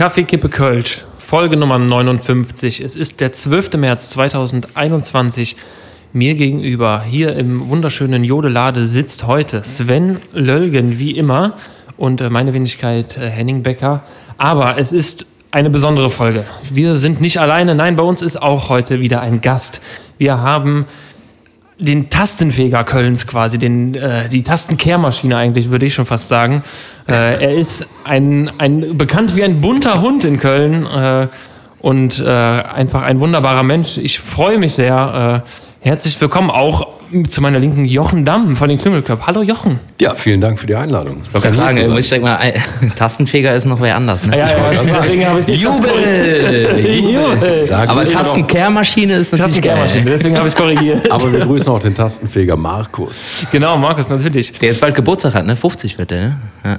Kaffee, Kippe, Kölsch, Folge Nummer 59. Es ist der 12. März 2021. Mir gegenüber hier im wunderschönen Jodelade sitzt heute Sven Lölgen, wie immer, und äh, meine Wenigkeit äh, Henning Becker. Aber es ist eine besondere Folge. Wir sind nicht alleine, nein, bei uns ist auch heute wieder ein Gast. Wir haben den Tastenfeger Kölns quasi, den, äh, die Tastenkehrmaschine eigentlich, würde ich schon fast sagen. Äh, er ist ein, ein bekannt wie ein bunter Hund in Köln äh, und äh, einfach ein wunderbarer Mensch. Ich freue mich sehr. Herzlich willkommen auch zu meiner linken Jochen Damm von den Klüngelclub. Hallo Jochen. Ja, vielen Dank für die Einladung. Ich wollte gerade sagen, ich denke mal, Tastenfeger ist noch wer anders. Ne? Ja, ja, ja deswegen habe ich es Jubel! Jubel! Aber Tastenkehrmaschine ist natürlich Tastenkehrmaschine, deswegen habe ich es korrigiert. Aber wir grüßen auch den Tastenfeger Markus. Genau, Markus, natürlich. Der jetzt bald Geburtstag hat, ne? 50 wird der, ne? Ja.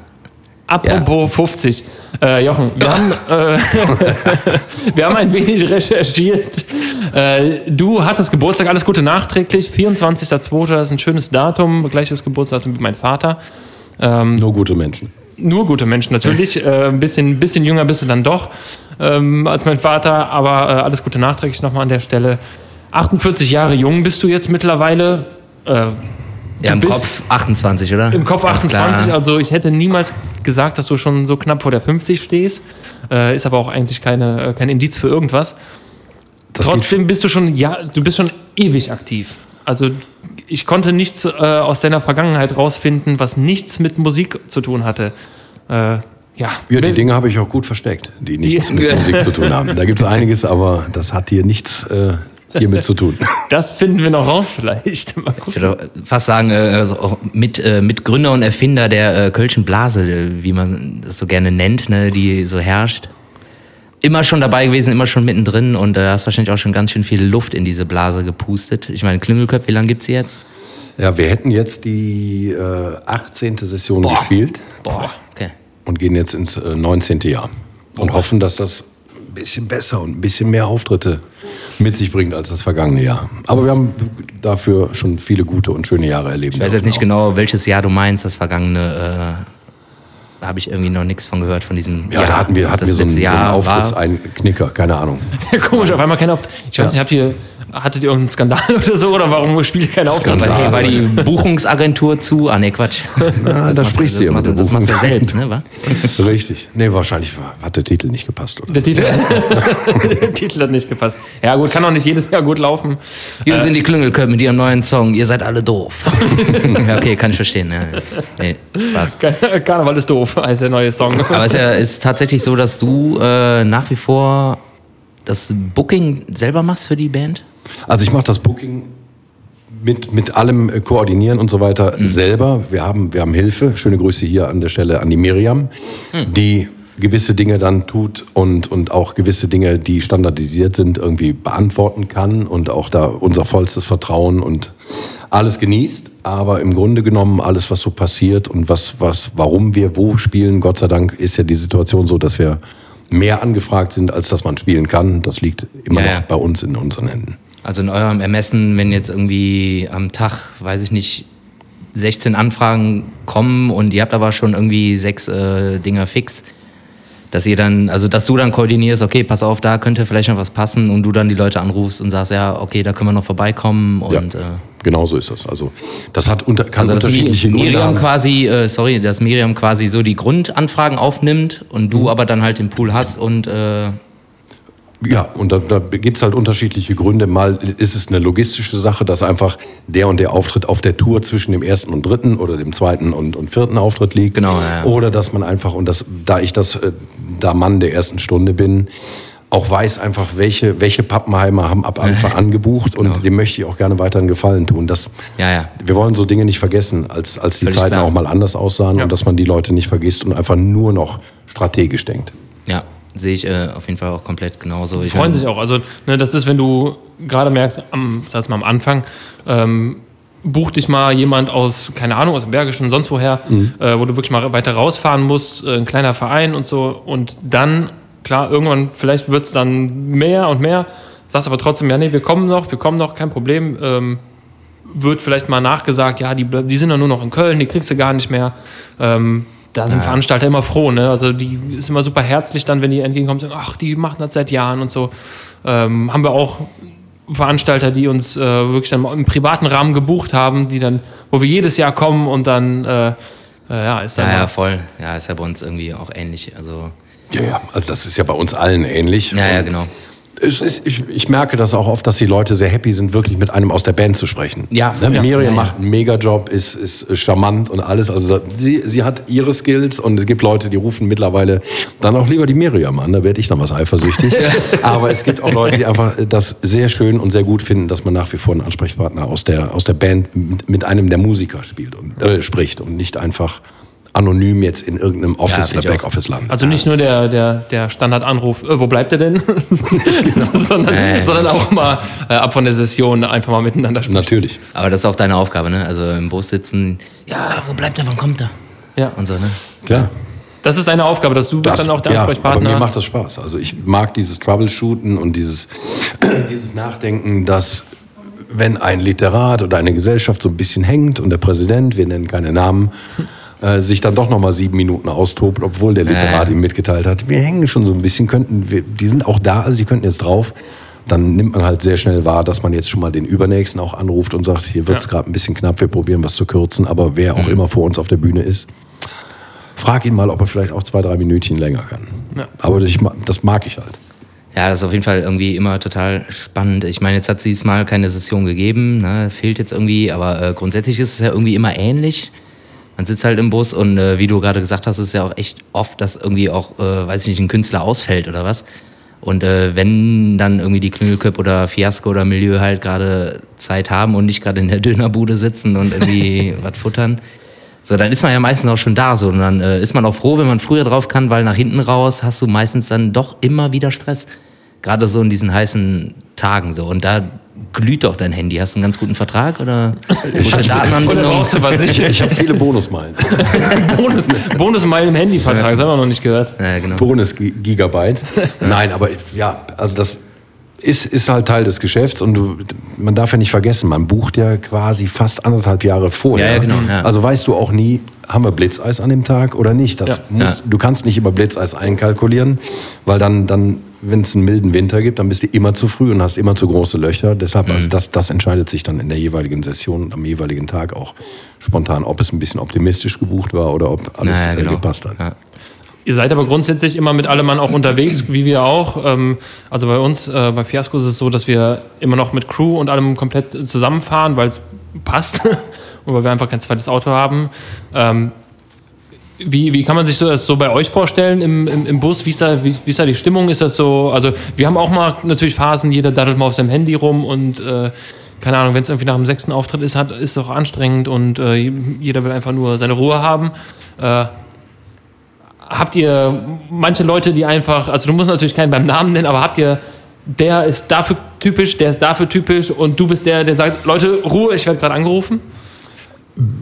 Apropos ja. 50. Äh, Jochen, wir haben, äh, wir haben ein wenig recherchiert. Äh, du hattest Geburtstag, alles Gute nachträglich. 24.02. ist ein schönes Datum, gleiches Geburtsdatum wie mein Vater. Ähm, nur gute Menschen. Nur gute Menschen natürlich. Äh, ein bisschen, bisschen jünger bist du dann doch ähm, als mein Vater, aber äh, alles Gute nachträglich nochmal an der Stelle. 48 Jahre jung bist du jetzt mittlerweile. Ja, im Kopf 28, oder? Im Kopf 28, also ich hätte niemals gesagt, dass du schon so knapp vor der 50 stehst. Äh, ist aber auch eigentlich keine, äh, kein Indiz für irgendwas. Das Trotzdem bist du schon, ja, du bist schon ewig aktiv. Also ich konnte nichts äh, aus deiner Vergangenheit rausfinden, was nichts mit Musik zu tun hatte. Äh, ja. ja, die Dinge habe ich auch gut versteckt, die nichts die, mit Musik zu tun haben. Da gibt es einiges, aber das hat hier nichts äh, hiermit zu tun. Das finden wir noch raus vielleicht. Ich würde fast sagen, äh, also mit, äh, Mitgründer und Erfinder der äh, Kölschen Blase, wie man das so gerne nennt, ne, die so herrscht. Immer schon dabei gewesen, immer schon mittendrin und da hast wahrscheinlich auch schon ganz schön viel Luft in diese Blase gepustet. Ich meine, Klüngelköpf, wie lange gibt es jetzt? Ja, wir hätten jetzt die äh, 18. Session Boah. gespielt. Boah, okay. Und gehen jetzt ins äh, 19. Jahr. Und Boah. hoffen, dass das ein bisschen besser und ein bisschen mehr Auftritte mit sich bringt als das vergangene Jahr. Aber wir haben dafür schon viele gute und schöne Jahre erlebt. Ich weiß jetzt nicht auch. genau, welches Jahr du meinst, das vergangene. Äh da habe ich irgendwie noch nichts von gehört, von diesem Ja, Jahr, da hatten wir, hatten wir so einen, so einen Auftritts, einen Knicker, keine Ahnung. Komisch, auf einmal kein Auftritt. Ich weiß ja. nicht, habt ihr, hattet ihr irgendeinen Skandal oder so? Oder warum spielt ihr keinen Auftritt? Weil, weil die Buchungsagentur zu, ah nee, Quatsch. Na, da sprichst du ja mit Das machst du ja selbst, ne, wa? Richtig. Nee, wahrscheinlich hat der Titel nicht gepasst, oder? Der Titel, der Titel hat nicht gepasst. Ja gut, kann auch nicht jedes Jahr gut laufen. Hier äh, sind die Klüngelköpfe mit ihrem neuen Song, ihr seid alle doof. ja, okay, kann ich verstehen. Ja. Nee, Spaß. Karneval ist doof heißt der neue Song. Aber es ist, ja, ist tatsächlich so, dass du äh, nach wie vor das Booking selber machst für die Band? Also ich mache das Booking mit, mit allem äh, koordinieren und so weiter mhm. selber. Wir haben, wir haben Hilfe. Schöne Grüße hier an der Stelle an die Miriam, mhm. die gewisse Dinge dann tut und, und auch gewisse Dinge, die standardisiert sind, irgendwie beantworten kann und auch da unser vollstes Vertrauen und alles genießt. Aber im Grunde genommen alles, was so passiert und was, was, warum wir wo spielen, Gott sei Dank ist ja die Situation so, dass wir mehr angefragt sind, als dass man spielen kann. Das liegt immer ja, noch bei uns in unseren Händen. Also in eurem Ermessen, wenn jetzt irgendwie am Tag, weiß ich nicht, 16 Anfragen kommen und ihr habt aber schon irgendwie sechs äh, Dinger fix, dass ihr dann, also dass du dann koordinierst, okay, pass auf, da könnte vielleicht noch was passen und du dann die Leute anrufst und sagst, ja, okay, da können wir noch vorbeikommen und ja, äh, genau so ist das. Also das hat unter, kann also unterschiedliche Mi Miriam Gründe quasi, äh, sorry, dass Miriam quasi so die Grundanfragen aufnimmt und du mhm. aber dann halt den Pool hast und äh, ja, und da, da gibt es halt unterschiedliche Gründe. Mal ist es eine logistische Sache, dass einfach der und der Auftritt auf der Tour zwischen dem ersten und dritten oder dem zweiten und, und vierten Auftritt liegt. Genau. Ja. Oder dass man einfach, und das, da ich das, äh, da Mann der ersten Stunde bin, auch weiß einfach, welche, welche Pappenheimer haben ab Anfang an gebucht und genau. dem möchte ich auch gerne weiter einen Gefallen tun. Das, ja, ja. Wir wollen so Dinge nicht vergessen, als, als die Völlig Zeiten klar. auch mal anders aussahen ja. und dass man die Leute nicht vergisst und einfach nur noch strategisch denkt. Ja, sehe ich äh, auf jeden Fall auch komplett genauso. Ich freuen sich auch. Also, ne, das ist, wenn du gerade merkst, am, sag mal am Anfang, ähm, buch dich mal jemand aus, keine Ahnung, aus dem Bergischen, sonst woher, mhm. äh, wo du wirklich mal weiter rausfahren musst, äh, ein kleiner Verein und so. Und dann, klar, irgendwann, vielleicht wird es dann mehr und mehr. Sagst aber trotzdem, ja, nee, wir kommen noch, wir kommen noch, kein Problem. Ähm, wird vielleicht mal nachgesagt, ja, die, die sind ja nur noch in Köln, die kriegst du gar nicht mehr. Ähm, da sind Veranstalter immer froh, ne? Also die ist immer super herzlich dann, wenn die entgegenkommen und sagen, ach, die machen das seit Jahren und so. Ähm, haben wir auch Veranstalter, die uns äh, wirklich dann im privaten Rahmen gebucht haben, die dann, wo wir jedes Jahr kommen und dann, äh, äh, ja, ist dann Ja, ja, voll. Ja, ist ja bei uns irgendwie auch ähnlich. Also, Ja, ja, also das ist ja bei uns allen ähnlich. ja, ja, genau. Ist, ich, ich merke das auch oft, dass die Leute sehr happy sind, wirklich mit einem aus der Band zu sprechen. Ja, ne? ja, Miriam ja, ja. macht einen Mega-Job, ist, ist charmant und alles. Also sie, sie hat ihre Skills und es gibt Leute, die rufen mittlerweile dann auch lieber die Miriam an. Da werde ich dann was eifersüchtig. Aber es gibt auch Leute, die einfach das sehr schön und sehr gut finden, dass man nach wie vor einen Ansprechpartner aus der, aus der Band mit, mit einem der Musiker spielt und äh, spricht und nicht einfach anonym jetzt in irgendeinem Office finde oder. Backoffice landet. Also nicht nur der, der, der Standardanruf, äh, wo bleibt er denn? sondern, Nee. sondern auch mal äh, ab von der Session einfach mal miteinander sprechen. Natürlich. Aber das ist auch deine Aufgabe, ne? Also im Bus sitzen, ja, wo bleibt er, wann kommt er? Ja. Und so, ne? Klar. Das ist deine Aufgabe, dass du bist dann auch der ja, Ansprechpartner. Aber mir macht das Spaß. Also ich mag dieses Troubleshooten und dieses, dieses Nachdenken, dass wenn ein Literat oder eine Gesellschaft so ein bisschen hängt und der Präsident, wir nennen keine Namen, äh, sich dann doch noch mal sieben Minuten austobt, obwohl der Literat Ja. ihm mitgeteilt hat, wir hängen schon so ein bisschen, könnten, wir, die sind auch da, also die könnten jetzt drauf. Dann nimmt man halt sehr schnell wahr, dass man jetzt schon mal den Übernächsten auch anruft und sagt, hier wird es Ja. gerade ein bisschen knapp, wir probieren was zu kürzen, aber wer Mhm. auch immer vor uns auf der Bühne ist, frag ihn mal, ob er vielleicht auch zwei, drei Minütchen länger kann. Ja. Aber ma- das mag ich halt. Ja, das ist auf jeden Fall irgendwie immer total spannend. Ich meine, jetzt hat sie es mal keine Session gegeben, ne? fehlt jetzt irgendwie, aber äh, grundsätzlich ist es ja irgendwie immer ähnlich. Man sitzt halt im Bus und äh, wie du gerade gesagt hast, ist es ja auch echt oft, dass irgendwie auch, äh, weiß ich nicht, ein Künstler ausfällt oder was. Und äh, wenn dann irgendwie die Knüllköp oder Fiasco oder Milieu halt gerade Zeit haben und nicht gerade in der Dönerbude sitzen und irgendwie was futtern, so, dann ist man ja meistens auch schon da so. Und dann äh, ist man auch froh, wenn man früher drauf kann, weil nach hinten raus hast du meistens dann doch immer wieder Stress. Gerade so in diesen heißen Tagen so. Und da glüht doch dein Handy. Hast du einen ganz guten Vertrag oder gute Oder Datenanbindung? brauchst du was nicht? Ich, habe viele Bonusmeilen. Bonus, Bonusmeilen im Handyvertrag, das haben wir noch nicht gehört. Ja, genau. Bonus-Gigabyte. Nein, aber ja, also das ist, ist halt Teil des Geschäfts und du, man darf ja nicht vergessen, man bucht ja quasi fast anderthalb Jahre vorher. Ja, ja, genau, ja. Also weißt du auch nie, haben wir Blitzeis an dem Tag oder nicht. Das Ja. muss, Ja. Du kannst nicht über Blitzeis einkalkulieren, weil dann, dann wenn es einen milden Winter gibt, dann bist du immer zu früh und hast immer zu große Löcher. Deshalb, Mhm. also das, das entscheidet sich dann in der jeweiligen Session und am jeweiligen Tag auch spontan, ob es ein bisschen optimistisch gebucht war oder ob alles Naja, äh, genau. gepasst hat. Ja. Ihr seid aber grundsätzlich immer mit allem Mann auch unterwegs, wie wir auch. Ähm, also bei uns, äh, bei Fiasco ist es so, dass wir immer noch mit Crew und allem komplett zusammenfahren, weil es passt und weil wir einfach kein zweites Auto haben. Wie, wie kann man sich so das so bei euch vorstellen im, im, im Bus? Wie ist, da, wie, wie ist da die Stimmung? Ist das so? Also wir haben auch mal natürlich Phasen, jeder daddelt mal auf seinem Handy rum und äh, keine Ahnung, wenn es irgendwie nach dem sechsten Auftritt ist, hat, ist es auch anstrengend und äh, jeder will einfach nur seine Ruhe haben. Äh, habt ihr manche Leute, die einfach, also du musst natürlich keinen beim Namen nennen, aber habt ihr, der ist dafür typisch, der ist dafür typisch und du bist der, der sagt, Leute, Ruhe, ich werde gerade angerufen?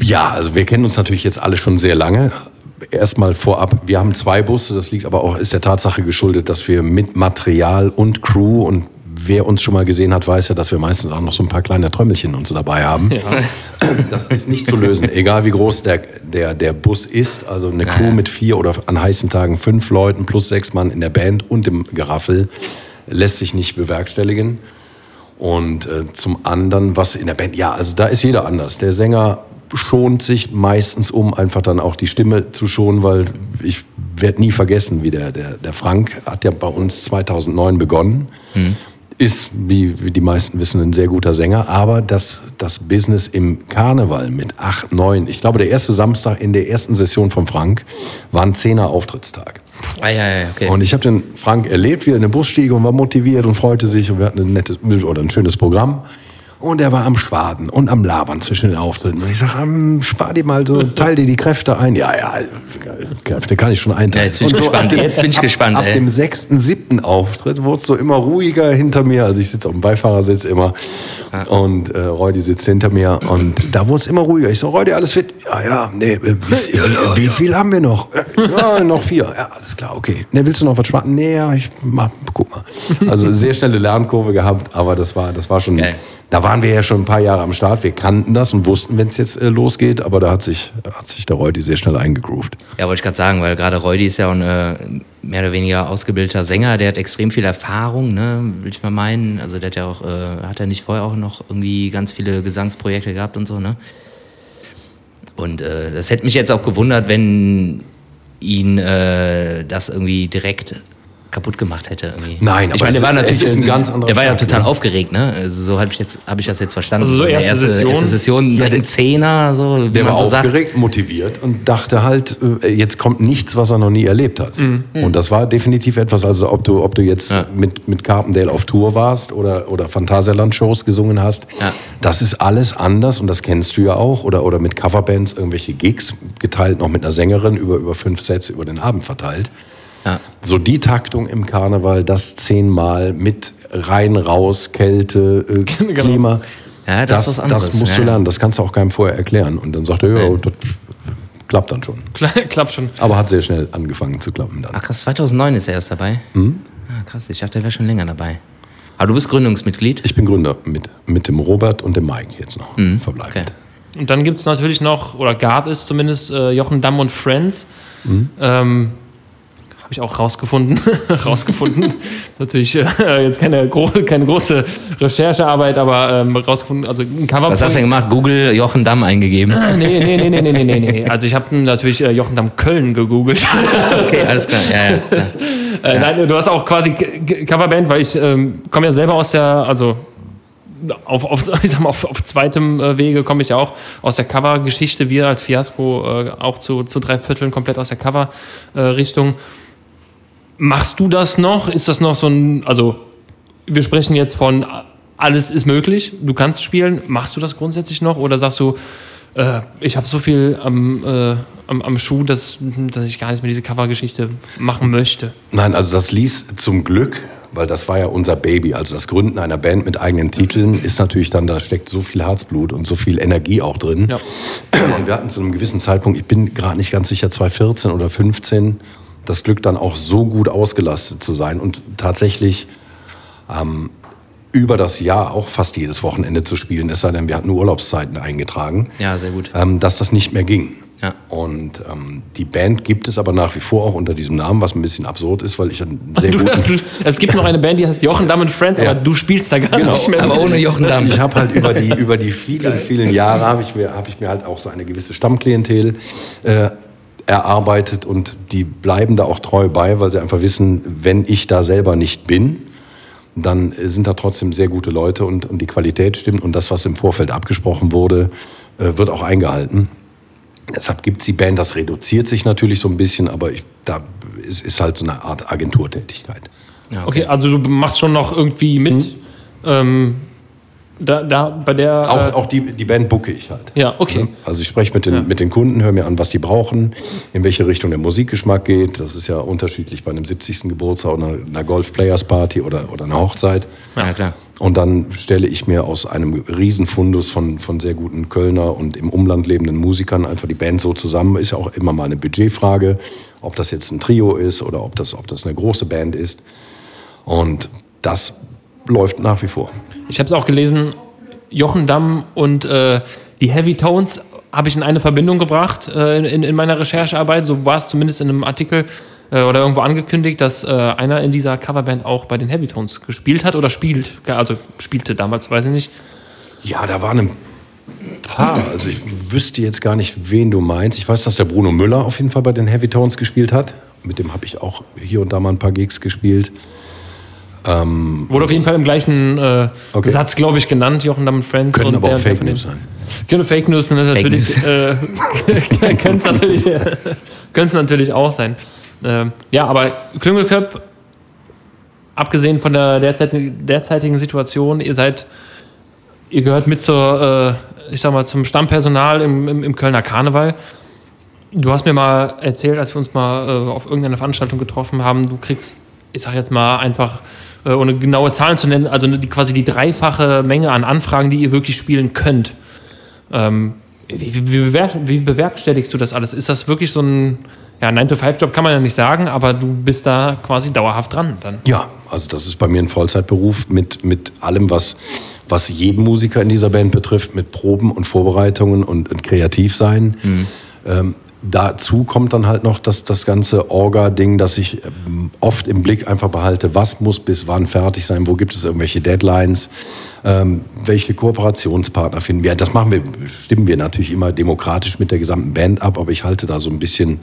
Ja, also wir kennen uns natürlich jetzt alle schon sehr lange. Erstmal vorab, wir haben zwei Busse, das liegt aber auch, ist der Tatsache geschuldet, dass wir mit Material und Crew und wer uns schon mal gesehen hat, weiß ja, dass wir meistens auch noch so ein paar kleine Trömmelchen und so dabei haben. Das ist nicht zu lösen, egal wie groß der, der, der Bus ist. Also eine Crew ja. mit vier oder an heißen Tagen fünf Leuten plus sechs Mann in der Band und im Geraffel lässt sich nicht bewerkstelligen. Und äh, zum anderen, was in der Band, ja, also da ist jeder anders. Der Sänger schont sich meistens, um einfach dann auch die Stimme zu schonen, weil ich werde nie vergessen, wie der, der, der Frank hat ja bei uns 2009 begonnen. Ist, wie, wie die meisten wissen, ein sehr guter Sänger, aber das, das Business im Karneval mit 8, 9, ich glaube, der erste Samstag in der ersten Session von Frank war ein Zehner Auftrittstag. Ah, ja, ja, okay. Und ich habe den Frank erlebt, wie er in den Bus stieg und war motiviert und freute sich und wir hatten ein nettes oder ein schönes Programm. Und er war am Schwaden und am Labern zwischen den Auftritten. Und ich sage, ähm, spar dir mal so, teil dir die Kräfte ein. Ja, ja, Kräfte kann ich schon einteilen. Ja, jetzt bin ich Und gespannt. ab dem- Jetzt bin ich ab, gespannt, Ab ey. dem sechsten, siebten Auftritt wurde es so immer ruhiger hinter mir. Also ich sitze auf dem Beifahrersitz immer und äh, Reudi sitzt hinter mir. Und da wurde es immer ruhiger. Ich so, Reudi, alles fit? Ja, ja, nee, äh, wie, viel- wie viel haben wir noch? Äh, Ja, noch vier. Ja, alles klar, okay. Nee, willst du noch was schwarzen? Nee, ja, ich mach, guck mal. Also sehr schnelle Lernkurve gehabt, aber das war, das war schon, Geil. da war waren wir ja schon ein paar Jahre am Start. Wir kannten das und wussten, wenn es jetzt äh, losgeht, aber da hat sich, hat sich der Reudi sehr schnell eingegroovt. Ja, wollte ich gerade sagen, weil gerade Reudi ist ja auch ein äh, mehr oder weniger ausgebildeter Sänger, der hat extrem viel Erfahrung, ne, will ich mal meinen. Also der hat ja auch, äh, hat er nicht vorher auch noch irgendwie ganz viele Gesangsprojekte gehabt und so, ne? Und äh, das hätte mich jetzt auch gewundert, wenn ihn äh, das irgendwie direkt kaputt gemacht hätte. Irgendwie. Nein, ich aber meine, der es war natürlich ist ein ganz anderer Der war ja total ne? aufgeregt, ne? Also so habe ich jetzt habe ich das jetzt verstanden. Also so Eine erste Session? erste Session, direkt ein Zehner, so wie Der man war so sagt. aufgeregt, motiviert und dachte halt, äh, jetzt kommt nichts, was er noch nie erlebt hat. Und das war definitiv etwas, also ob du, ob du jetzt Ja. mit, mit Carpendale auf Tour warst oder, oder Phantasialand-Shows gesungen hast, Ja. das ist alles anders und das kennst du ja auch. Oder, oder mit Coverbands irgendwelche Gigs, geteilt noch mit einer Sängerin über, über fünf Sätze über den Abend verteilt. Ja. So die Taktung im Karneval, das zehnmal mit rein, raus, Kälte, äh, Klima. Ja, das anderes, Das musst ja, du lernen, das kannst du auch keinem vorher erklären. Und dann sagt er, ja, das klappt dann schon. Klappt schon. Aber hat sehr schnell angefangen zu klappen dann. Ach krass, 2009 ist er erst dabei. Mhm. Ah, krass, ich dachte, er wäre schon länger dabei. Aber du bist Gründungsmitglied? Ich bin Gründer mit, mit dem Robert und dem Mike jetzt noch verbleibend. Mhm. Okay. Und dann gibt es natürlich noch, oder gab es zumindest, äh, Jochen Damm und Friends. Mhm. Ähm, Habe ich auch rausgefunden. rausgefunden. ist natürlich äh, jetzt keine, gro keine große Recherchearbeit, aber ähm, rausgefunden. Also ein Cover. Was hast du denn gemacht? Google Jochen Damm eingegeben. Nee, nee, nee, nee, nee, nee, nee, nee. Also ich habe natürlich äh, Jochen Damm Köln gegoogelt. Okay, alles klar. Ja, ja, klar. Äh, Nein, du hast auch quasi Coverband, weil ich ähm, komme ja selber aus der, also auf, auf, ich sag mal, auf, auf zweitem äh, Wege komme ich ja auch aus der Cover-Geschichte. Wir als Fiasco äh, auch zu, zu drei Vierteln komplett aus der Cover-Richtung. Machst du das noch? Ist das noch so ein, also wir sprechen jetzt von alles ist möglich, du kannst spielen. Machst du das grundsätzlich noch oder sagst du, äh, ich habe so viel am, äh, am, am Schuh, dass, dass ich gar nicht mehr diese Cover-Geschichte machen möchte? Nein, also das ließ zum Glück, weil das war ja unser Baby. Also das Gründen einer Band mit eigenen Titeln ist natürlich dann, da steckt so viel Herzblut und so viel Energie auch drin. Ja. Und wir hatten zu einem gewissen Zeitpunkt, ich bin gerade nicht ganz sicher, 2014 oder 15, das Glück dann auch so gut ausgelastet zu sein und tatsächlich ähm, über das Jahr auch fast jedes Wochenende zu spielen, es sei denn, wir hatten Urlaubszeiten eingetragen, Ja, sehr gut. ähm, dass das nicht mehr ging. Ja. Und ähm, die Band gibt es aber nach wie vor auch unter diesem Namen, was ein bisschen absurd ist, weil ich einen sehr Du, guten... du, es gibt noch eine Band, die heißt Jochen Damm und Friends, Ja. aber du spielst da gar Genau, nicht mehr. Aber mit. ohne Jochen Damm. Ich habe halt über die, über die vielen, vielen Jahre habe ich, mir- hab ich mir halt auch so eine gewisse Stammklientel äh, erarbeitet und die bleiben da auch treu bei, weil sie einfach wissen, wenn ich da selber nicht bin, dann sind da trotzdem sehr gute Leute und, und die Qualität stimmt und das, was im Vorfeld abgesprochen wurde, äh, wird auch eingehalten. Deshalb gibt es die Band, das reduziert sich natürlich so ein bisschen, aber ich, da ist, ist halt so eine Art Agenturtätigkeit. Ja, Okay, also du machst schon noch irgendwie mit. Ähm, da, da bei der. Auch, äh, auch die, die Band bucke ich halt. ja, okay. Also ich spreche mit den, mit den Kunden, höre mir an, was die brauchen, in welche Richtung der Musikgeschmack geht. Das ist ja unterschiedlich bei einem 70. Geburtstag oder einer Golf Players Party oder, oder einer Hochzeit. Ja, klar. Und dann stelle ich mir aus einem Riesenfundus von, von sehr guten Kölner und im Umland lebenden Musikern einfach die Band so zusammen. Ist ja auch immer mal eine Budgetfrage, ob das jetzt ein Trio ist oder ob das, ob das eine große Band ist. Und das läuft nach wie vor. Ich habe es auch gelesen, Jochen Damm und äh, die Heavy Tones habe ich in eine Verbindung gebracht äh, in, in meiner Recherchearbeit. So war es zumindest in einem Artikel äh, oder irgendwo angekündigt, dass äh, einer in dieser Coverband auch bei den Heavy Tones gespielt hat oder spielt. Also spielte damals, weiß ich nicht. Ja, da waren ein paar. Also ich wüsste jetzt gar nicht, wen du meinst. Ich weiß, dass der Bruno Müller auf jeden Fall bei den Heavy Tones gespielt hat. Mit dem habe ich auch hier und da mal ein paar Gigs gespielt. Wurde auf jeden Fall im gleichen äh, Okay. Satz, glaube ich, genannt, Jochen Damm und Friends. Können und aber der- auch Fake News sein. Können Fake News ne, natürlich, äh, können es natürlich, äh, natürlich auch sein. Ähm, ja, aber Klüngelköp, abgesehen von der derzeitigen, derzeitigen Situation, ihr seid, ihr gehört mit zur, äh, ich sag mal, zum Stammpersonal im, im, im Kölner Karneval. Du hast mir mal erzählt, als wir uns mal äh, auf irgendeiner Veranstaltung getroffen haben, du kriegst, ich sag jetzt mal einfach, äh, ohne genaue Zahlen zu nennen, also die, quasi die dreifache Menge an Anfragen, die ihr wirklich spielen könnt. Ähm, wie, wie, wie, bewer wie bewerkstelligst du das alles? Ist das wirklich so ein, ja, 9-to-5-Job kann man ja nicht sagen, aber du bist da quasi dauerhaft dran dann. Ja, also das ist bei mir ein Vollzeitberuf mit, mit allem, was, was jeden Musiker in dieser Band betrifft, mit Proben und Vorbereitungen und, und Kreativsein. Mhm. Ähm, dazu kommt dann halt noch das, das ganze Orga-Ding, dass ich ähm, oft im Blick einfach behalte, was muss bis wann fertig sein, wo gibt es irgendwelche Deadlines, ähm, welche Kooperationspartner finden wir. Das machen wir, stimmen wir natürlich immer demokratisch mit der gesamten Band ab, aber ich halte da so ein bisschen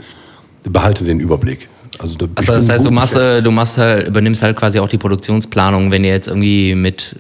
behalte den Überblick. Also, also das heißt, du machst, äh, du machst halt, übernimmst halt quasi auch die Produktionsplanung, wenn ihr jetzt irgendwie mit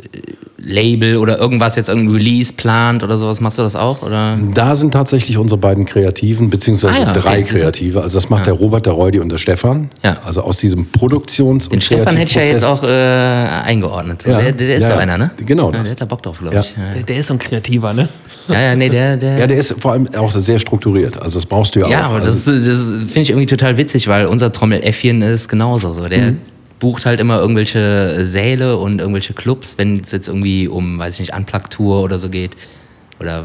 Label oder irgendwas jetzt irgendein Release plant oder sowas, machst du das auch? Oder? Da sind tatsächlich unsere beiden Kreativen, beziehungsweise ah, ja, drei okay. Kreative. Also das macht ja. der Robert, der Reudi und der Stefan. Ja. Also aus diesem Produktions- und Den Stefan hätte ich ja jetzt auch äh, eingeordnet. Ja. Der, der, ist ja, einer, ne? Genau. der hat da Bock drauf, glaube ich. Der, der, ist so ein Kreativer, ne? Ja, ja, nee, der, der. Ja, der ist vor allem auch sehr strukturiert. Also das brauchst du ja, ja auch. Ja, aber also das, das finde ich irgendwie total witzig, weil unser Trommeläffchen ist genauso so. Der mhm bucht halt immer irgendwelche Säle und irgendwelche Clubs, wenn es jetzt irgendwie um, weiß ich nicht, Unplugged-Tour oder so geht. Oder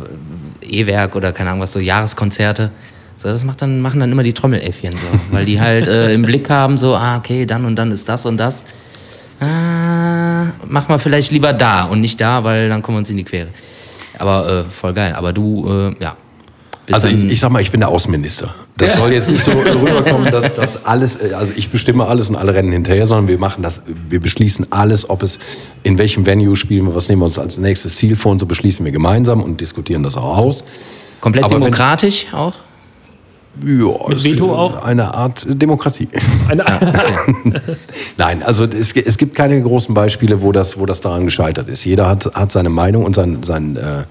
E-Werk oder keine Ahnung was, so Jahreskonzerte. So, das macht dann, machen dann immer die Trommeläffchen so, weil die halt äh, im Blick haben, so, ah, okay, dann und dann ist das und das. Ah, mach mal vielleicht lieber da und nicht da, weil dann kommen wir uns in die Quere. Aber äh, voll geil. Aber du, äh, ja, also ich, ich sag mal, ich bin der Außenminister. Das soll jetzt nicht so rüberkommen, dass das alles, äh, also ich bestimme alles und alle rennen hinterher, sondern wir machen das, wir beschließen alles, ob es, in welchem Venue spielen wir, was nehmen wir uns als nächstes Ziel vor und so beschließen wir gemeinsam und diskutieren das auch aus. Komplett Aber demokratisch auch? Ja, Mit Veto auch? Eine Art Demokratie. Eine Nein, also es, es, gibt keine großen Beispiele, wo das, wo das daran gescheitert ist. Jeder hat, hat seine Meinung und sein, sein, äh,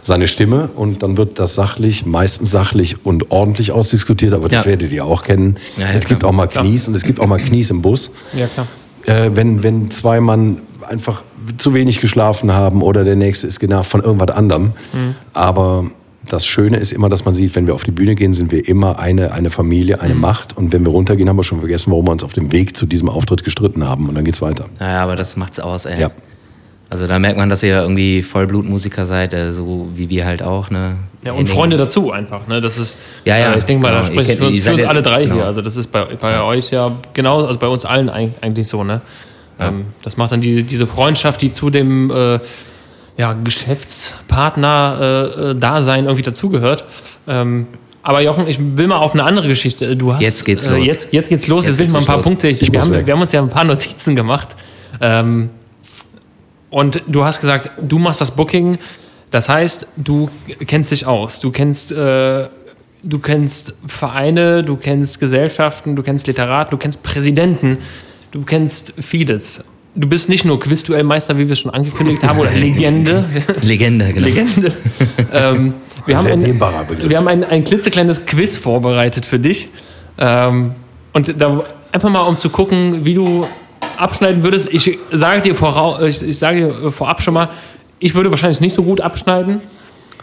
seine Stimme und dann wird das sachlich, meistens sachlich und ordentlich ausdiskutiert, aber das ja. werdet ihr auch kennen. Ja, es gibt auch mal Knies klar. und es gibt auch mal Knies im Bus. Ja, klar. Äh, wenn, wenn zwei Mann einfach zu wenig geschlafen haben oder der nächste ist genervt von irgendwas anderem. Mhm. Aber das Schöne ist immer, dass man sieht, wenn wir auf die Bühne gehen, sind wir immer eine, eine Familie, eine mhm. Macht. Und wenn wir runtergehen, haben wir schon vergessen, warum wir uns auf dem Weg zu diesem Auftritt gestritten haben. Und dann geht's weiter. Naja, aber das macht's aus, ey. Ja. Also da merkt man, dass ihr irgendwie Vollblutmusiker seid, äh, so wie wir halt auch. Ne? Ja, und Freunde dazu einfach. Ne? Das ist, ja, ja, äh, ich denke mal, genau. da spreche ich für uns, für uns alle drei genau. hier. Also das ist bei, bei ja. euch ja genau, also bei uns allen eigentlich so. Ne? Ja. Ähm, das macht dann die, diese Freundschaft, die zu dem äh, ja, Geschäftspartner-Dasein äh, irgendwie dazugehört. Ähm, aber Jochen, ich will mal auf eine andere Geschichte. Du hast, jetzt geht's äh, los. Jetzt, jetzt geht's los. Jetzt, jetzt will ich mal ein paar los. Punkte. Ich, wir, haben, wir, haben, uns ja ein paar Notizen gemacht. Ähm, und du hast gesagt, du machst das Booking. Das heißt, du kennst dich aus. Du kennst, äh, du kennst Vereine, du kennst Gesellschaften, du kennst Literaten, du kennst Präsidenten, du kennst vieles du bist nicht nur Quizduellmeister, wie wir es schon angekündigt haben, oder Legende. Legende, genau. Legende. ähm, wir, haben ein, wir haben ein, ein klitzekleines Quiz vorbereitet für dich. Ähm, und da einfach mal, um zu gucken, wie du abschneiden würdest. Ich sage dir, vorau, ich, ich sage dir vorab schon mal, ich würde wahrscheinlich nicht so gut abschneiden.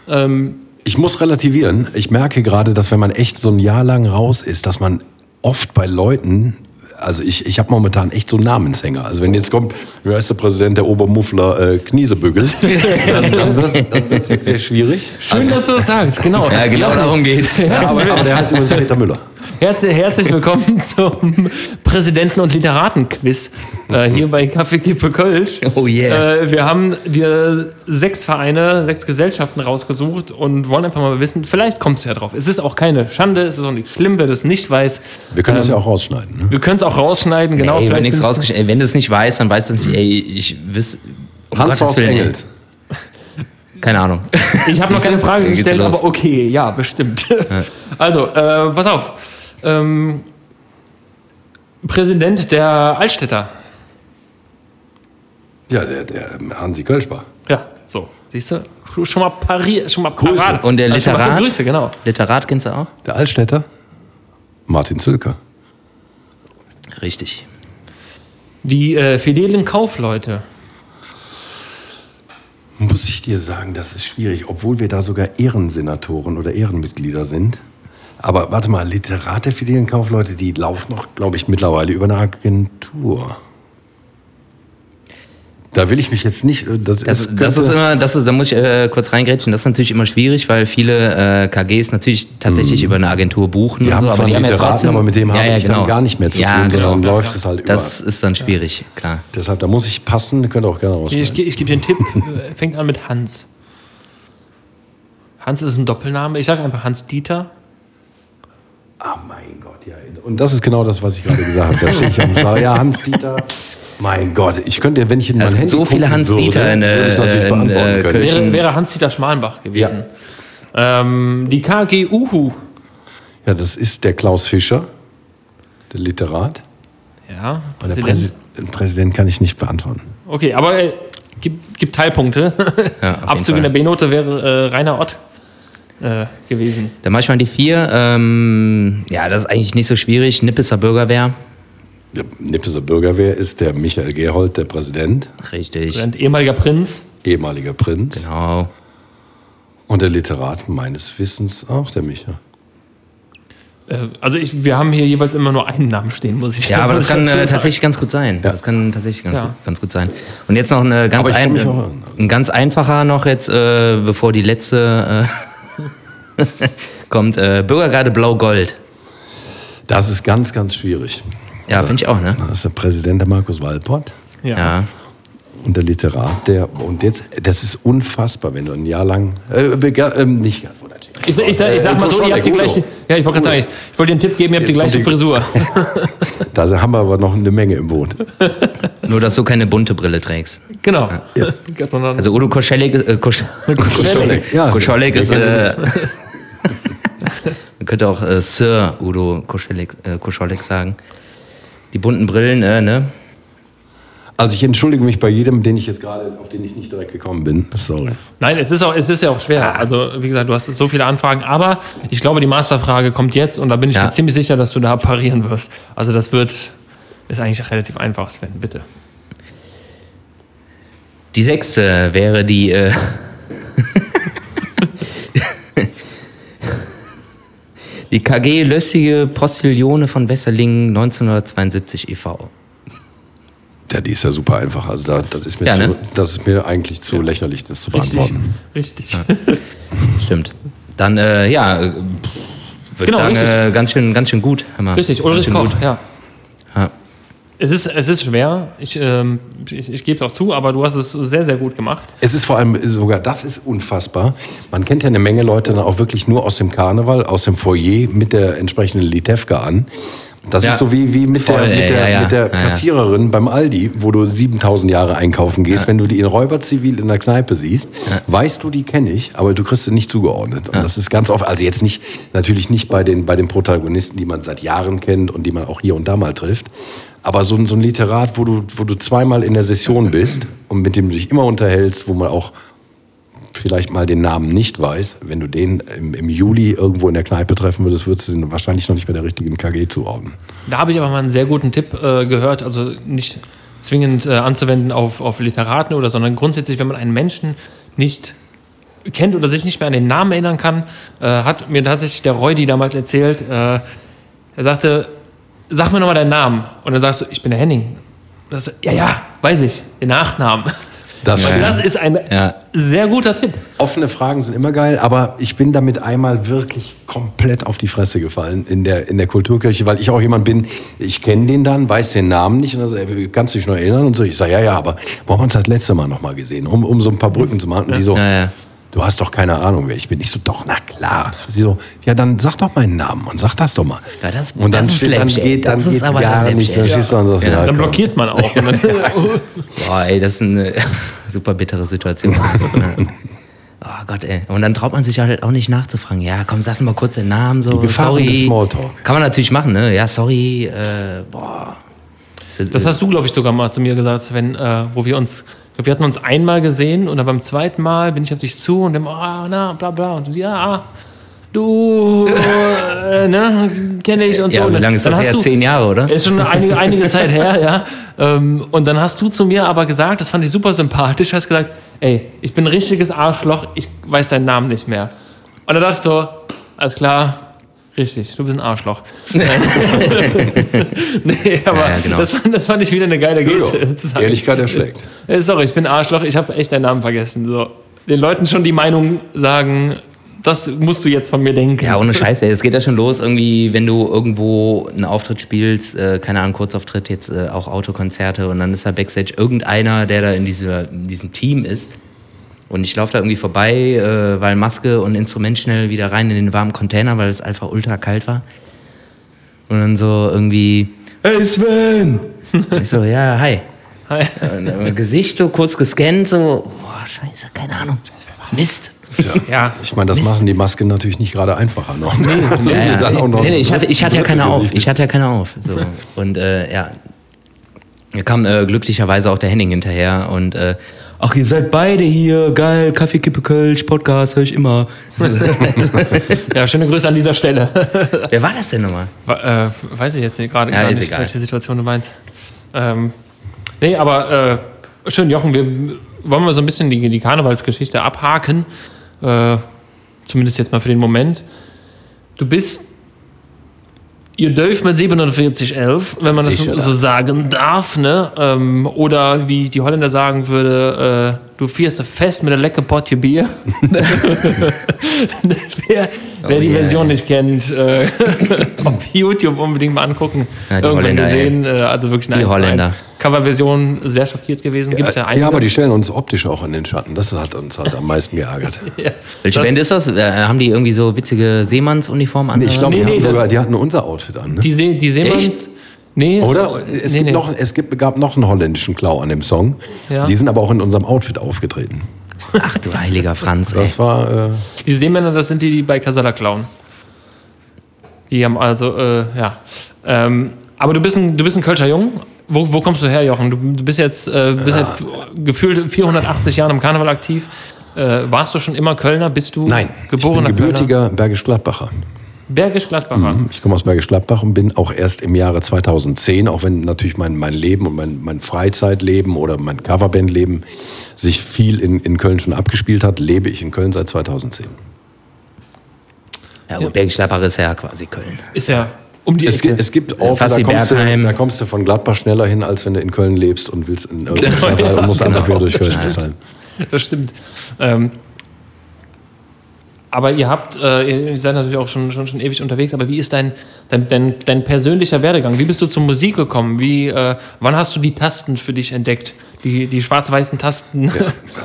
Ähm, ich muss relativieren. Ich merke gerade, dass wenn man echt so ein Jahr lang raus ist, dass man oft bei Leuten also ich, ich habe momentan echt so Namenshänger. Also wenn jetzt kommt, wie heißt der Präsident der Obermuffler äh, Kniesebügel, dann, dann wird es jetzt sehr schwierig. Schön, also, dass du das sagst, genau. Ja, genau darum geht's. Ja, aber, aber der heißt übrigens Peter Müller. Herzlich, herzlich willkommen zum Präsidenten- und Literaten-Quiz äh, hier bei Kaffee Kippe Kölsch. Oh yeah. Äh, wir haben dir sechs Vereine, sechs Gesellschaften rausgesucht und wollen einfach mal wissen, vielleicht kommst du ja drauf. Es ist auch keine Schande, es ist auch nicht schlimm, wer das nicht weiß. Wir können ähm, das ja auch rausschneiden. Ne? Wir können es auch rausschneiden, genau. Nee, wenn, ey, wenn du es nicht weißt, dann weißt du nicht, ey, ich wiss. Um Hans Gottes Willen, Engels. Keine Ahnung. Ich habe noch keine Frage gestellt, aber okay, ja, bestimmt. Ja. Also, äh, pass auf. Ähm, Präsident der Altstädter. Ja, der, der Hansi Kölschbach. Ja, so. Siehst du? Schon mal pariert, schon mal Grüße. Und der Literat? Grüße, genau. Literat kennst du auch? Der Altstädter? Martin Zülker. Richtig. Die äh, fidelen Kaufleute. Muss ich dir sagen, das ist schwierig, obwohl wir da sogar Ehrensenatoren oder Ehrenmitglieder sind. Aber warte mal, Literate für die Kaufleute, die laufen noch, glaube ich, mittlerweile über eine Agentur. Da will ich mich jetzt nicht. äh, Das, Das, ist, das ist immer, das ist, da muss ich äh, kurz reingrätschen, das ist natürlich immer schwierig, weil viele äh, KGs natürlich tatsächlich über eine Agentur buchen Die und haben so, zwar aber die haben ja trotzdem. aber mit dem ja, habe ja, ich genau. dann gar nicht mehr zu ja, tun, genau. sondern läuft es halt über. Das ist dann schwierig, klar. Deshalb, da muss ich passen, könnt ihr auch gerne Ich, rausschneiden. ich, ich gebe dir einen Tipp, äh, fängt an mit Hans. Hans ist ein Doppelname. Ich sage einfach Hans Dieter. Ah, mein Gott, ja. Und das ist genau das, was ich gerade gesagt habe. Da stehe ich am Start. Ja, Hans-Dieter. Mein Gott, ich könnte, wenn ich in mein Es gibt Handy so viele Hans-Dieter in, äh, würde ich es natürlich in, beantworten äh, können. Köln. Wäre, wäre Hans-Dieter Schmalenbach gewesen. Ähm, die KG Uhu. Ja, das ist der Klaus Fischer, der Literat. Ja, Und der Präsident. Präsi den Präsident kann ich nicht beantworten. Okay, aber äh, gibt, gibt Teilpunkte. Ja, Abzug in der. B-Note wäre äh, Rainer Ott äh, gewesen. Dann mach ich mal die vier. Ähm, ja, das ist eigentlich nicht so schwierig. Nippeser Bürgerwehr. Der Nippeser Bürgerwehr ist der Michael Gerhold, der Präsident, Richtig. Ein ehemaliger Prinz. ehemaliger Prinz. Genau. Und der Literat meines Wissens auch der Micha. Äh, also ich, wir haben hier jeweils immer nur einen Namen stehen, muss ich Ja, aber das kann äh, sagen. tatsächlich ganz gut sein. Ja. Das kann tatsächlich ganz, Ja. gut, ganz gut sein. Und jetzt noch eine ganz ich kann ein, ein ganz einfacher noch jetzt, äh, bevor die letzte äh, kommt. Äh, Bürgergarde Blau-Gold. Das ist ganz, ganz schwierig. Ja, finde ich auch, ne? Da ist der Präsident der Markus Walpott Ja. Ja. und der Literat, der, und jetzt, das ist unfassbar, wenn du ein Jahr lang, äh, bega- ähm, nicht Wodacek. Ich, ich, sag- ich sag Äh, mal so, ihr habt die gleiche. Ja, ich wollte gerade sagen, ich, ich wollte dir einen Tipp geben, ihr habt die gleiche Frisur. Da haben wir aber noch eine Menge im Boot. Nur, dass du keine bunte Brille trägst. genau. Sondern Also Udo Koschelik, äh, Kosch, Koschelik. Ja, Koschelik der ist, äh, man könnte auch äh, Sir Udo Koschelik, äh, Koschelik sagen. Die bunten Brillen, äh, ne? Also ich entschuldige mich bei jedem, den ich jetzt gerade, auf den ich nicht direkt gekommen bin. Sorry. Nein, es ist, auch, es ist ja auch schwer. Also, wie gesagt, du hast so viele Anfragen. Aber ich glaube, die Masterfrage kommt jetzt und da bin ich Ja. mir ziemlich sicher, dass du da parieren wirst. Also, das wird, ist eigentlich relativ einfach, Sven, bitte. Die sechste wäre die. Äh, die KG Lössige Postillone von Wesserlingen 1972 e.V. Ja, die ist ja super einfach. Also da, das, ist mir Ja, zu, ne? das ist mir eigentlich zu lächerlich, das zu Richtig. beantworten. Richtig. Stimmt. Dann, äh, ja, würde Genau, sagen, richtig. äh, ganz, schön, ganz schön gut. Richtig, Ulrich Koch, gut. ja. Ja. Es ist, es ist schwer. Ich, ähm, ich, ich gebe es auch zu, aber du hast es sehr, sehr gut gemacht. Es ist vor allem sogar, das ist unfassbar. Man kennt ja eine Menge Leute dann auch wirklich nur aus dem Karneval, aus dem Foyer mit der entsprechenden Litewka an. Das Ja. ist so wie, wie mit Voll, der, mit ey, der, ja, mit der. Kassiererin beim Aldi, wo du 7000 Jahre einkaufen gehst. Wenn du die in Räuberzivil in der Kneipe siehst, weißt du, die kenne ich, aber du kriegst sie nicht zugeordnet. Und das ist ganz oft, also jetzt nicht, natürlich nicht bei den, bei den Protagonisten, die man seit Jahren kennt und die man auch hier und da mal trifft. Aber so, ein- so ein Literat, wo du, wo du zweimal in der Session bist und mit dem du dich immer unterhältst, wo man auch vielleicht mal den Namen nicht weiß, wenn du den im, im Juli irgendwo in der Kneipe treffen würdest, würdest du den wahrscheinlich noch nicht bei der richtigen KG zuordnen. Da habe ich aber mal einen sehr guten Tipp äh, gehört, also nicht zwingend äh, anzuwenden auf, auf Literaten oder, sondern grundsätzlich, wenn man einen Menschen nicht kennt oder sich nicht mehr an den Namen erinnern kann, äh, hat mir tatsächlich der Reudi damals erzählt, äh, er sagte, sag mir nochmal deinen Namen. Und dann sagst du, ich bin der Henning. Das, ja, ja, weiß ich, den Nachnamen. Das stimmt. das ist ein Ja. sehr guter Tipp. Offene Fragen sind immer geil, aber ich bin damit einmal wirklich komplett auf die Fresse gefallen in der, in der Kulturkirche, weil ich auch jemand bin, ich kenne den dann, weiß den Namen nicht und dann so, ey, kannst du dich noch erinnern und so. Ich sage, ja, ja, aber wo haben wir uns das letzte Mal noch mal gesehen, um, um so ein paar Brücken zu machen. Und die so, Ja, ja. Du hast doch keine Ahnung, wer ich bin. Ich so, doch, na klar. Sie so, ja, dann sag doch meinen Namen und sag das doch mal. Ja, das- und dann das ist steht, dann geht, dann Das ist geht aber gar nichts. Dann und sagst, ja, Ja. Dann blockiert man auch. Dann, Boah, ey, das ist eine super bittere Situation. Ja. Oh Gott, ey. Und dann traut man sich halt auch nicht nachzufragen. Ja, komm, sag mal kurz den Namen. So, Die Gefahren sorry. des Smalltalk. Kann man natürlich machen, ne? Ja, sorry. Äh, boah. Das, Das hast du, glaube ich, sogar mal zu mir gesagt, Sven, äh, wo wir uns, glaube, wir hatten uns einmal gesehen und dann beim zweiten Mal bin ich auf dich zu und dann, ah, na, bla, bla. Und du, ja, du, äh, ne, kenne ich und so. ja, Und wie lange ist dann das her? du- Zehn Jahre, oder? Ist schon einige, einige Zeit her, ja. Ähm, und dann hast du zu mir aber gesagt, das fand ich super sympathisch, hast gesagt, ey, ich bin ein richtiges Arschloch, ich weiß deinen Namen nicht mehr. Und dann dachte ich so, alles klar, Richtig, du bist ein Arschloch. nee, aber Ja, ja, genau. das, fand, das fand ich wieder eine geile Geste. zu sagen. Ehrlichkeit erschlägt. Äh, Sorry, ich bin ein Arschloch, ich habe echt deinen Namen vergessen. So. Den Leuten schon die Meinung sagen, das musst du jetzt von mir denken. Ja, ohne Scheiße, es geht ja schon los, irgendwie, wenn du irgendwo einen Auftritt spielst, äh, keine Ahnung, Kurzauftritt, jetzt äh, auch Autokonzerte und dann ist da Backstage irgendeiner, der da in, dieser, in diesem Team ist. Und ich laufe da irgendwie vorbei, äh, weil Maske und Instrument schnell wieder rein in den warmen Container, weil es einfach ultra kalt war. Und dann so irgendwie, hey Sven! Und ich so, ja, hi. Hi. Und, äh, Gesicht so kurz gescannt, so, boah, scheiße, keine Ahnung. Mist. Ja, Ich meine, das machen die Masken natürlich nicht gerade einfacher noch. Also Ja, ja. dann auch noch nee, nee, ich hatte, ich hatte ja keine auf. Ich hatte ja keine auf. So. Und äh, ja, mir kam äh, glücklicherweise auch der Henning hinterher und äh, ach, ihr seid beide hier, geil, Kaffee, Kippe, Kölsch, Podcast, höre ich immer. ja, schöne Grüße an dieser Stelle. Wer war das denn nochmal? Wa- äh, weiß ich jetzt nicht gerade Ja, gar nicht, egal. welche Situation du meinst. Ähm, nee, aber äh, schön, Jochen, wir wollen mal so ein bisschen die, die Karnevalsgeschichte abhaken. Äh, zumindest jetzt mal für den Moment. Du bist ihr dürft mit 4711, wenn man das Sicher. so sagen darf, ne? Ähm, oder wie die Holländer sagen würde, äh, du fährst fest mit einer lecke Potje Bier. wer wer die yeah. Version nicht kennt, äh, auf YouTube unbedingt mal angucken. Ja, die Irgendwann Holländer, gesehen, äh, also wirklich eine Die 1 zu 1. Holländer. Coverversion sehr schockiert gewesen. Gibt es ja, Ja, einige. aber die stellen uns optisch auch in den Schatten. Das hat uns halt am meisten geärgert. Ja. Welche Das- Band ist das? Äh, haben die irgendwie so witzige Seemannsuniformen an? Nee, ich glaube? Nee, die, nee, hatten sogar, die hatten unser Outfit an. Ne? Die, See, die Seemanns. Nee, Oder? Es, nee, gibt nee. Noch, es gibt, gab noch einen holländischen Klau an dem Song. Ja. Die sind aber auch in unserem Outfit aufgetreten. Ach du heiliger Franz, ey. Das war. Äh, Die Seemänner, das sind die, die bei Casala klauen. Die haben also, äh, ja. Ähm, aber du bist ein, du bist ein Kölscher Jung. Wo, wo kommst du her, Jochen? Du, du bist jetzt, äh, bist jetzt gefühlt 480 Jahre im Karneval aktiv. Äh, warst du schon immer Kölner? Bist du nein, geborener ich bin Kölner? gebürtiger Bergisch Gladbacher. Bergisch Gladbacher. Ich komme aus Bergisch Gladbach und bin auch erst im Jahre 2010, auch wenn natürlich mein, mein Leben und mein, mein Freizeitleben oder mein Coverbandleben sich viel in, in Köln schon abgespielt hat, lebe ich in Köln seit 2010. Ja gut, Bergisch Gladbach ist ja quasi Köln. Ist ja um die Es, Ecke. gibt- es gibt Orte, da kommst, du, da kommst du von Gladbach schneller hin, als wenn du in Köln lebst und willst in irgendeinem Genau, Stadtteil ja, und musst einmal genau, quer durch das Köln stimmt. sein. Das stimmt. Ähm, aber ihr habt, äh, ihr seid natürlich auch schon, schon, schon ewig unterwegs, aber wie ist dein, dein, dein, dein persönlicher Werdegang? Wie bist du zur Musik gekommen? Wie, äh, wann hast du die Tasten für dich entdeckt? Die, die schwarz-weißen Tasten?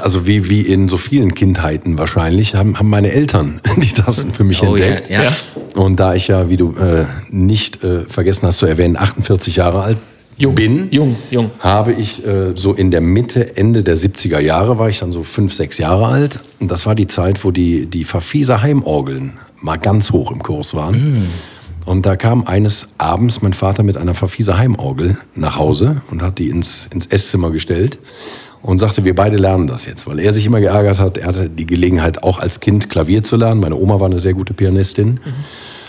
Also wie, wie in so vielen Kindheiten wahrscheinlich, haben, haben meine Eltern die Tasten für mich Oh, ja, entdeckt. ja. Und da ich ja, wie du äh, nicht äh, vergessen hast zu erwähnen, 48 Jahre alt Jung, bin, jung, jung. habe ich äh, so in der Mitte, Ende der 70er Jahre, war ich dann so fünf, sechs Jahre alt. Und das war die Zeit, wo die, die Verfieser Heimorgeln mal ganz hoch im Kurs waren. Und da kam eines Abends mein Vater mit einer Verfieser Heimorgel nach Hause und hat die ins, ins Esszimmer gestellt und sagte, wir beide lernen das jetzt, weil er sich immer geärgert hat. Er hatte die Gelegenheit, auch als Kind Klavier zu lernen. Meine Oma war eine sehr gute Pianistin.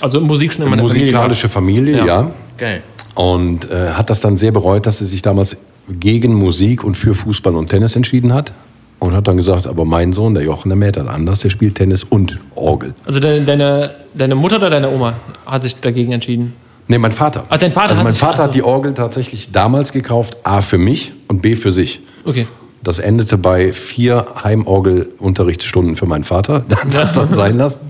Also Musik schon immer in der Familie. Musikalische Familie, Ja. ja. Geil. Und äh, hat das dann sehr bereut, dass sie sich damals gegen Musik und für Fußball und Tennis entschieden hat. Und hat dann gesagt, aber mein Sohn, der Jochen, der mäht das anders, der spielt Tennis und Orgel. Also deine, deine, deine Mutter oder deine Oma hat sich dagegen entschieden? Nee, mein Vater. Ah, dein Vater Also hat mein Vater ach so. hat die Orgel tatsächlich damals gekauft, A für mich und B für sich. Okay. Das endete bei vier Heimorgel-Unterrichtsstunden für meinen Vater. Hat das dann sein lassen.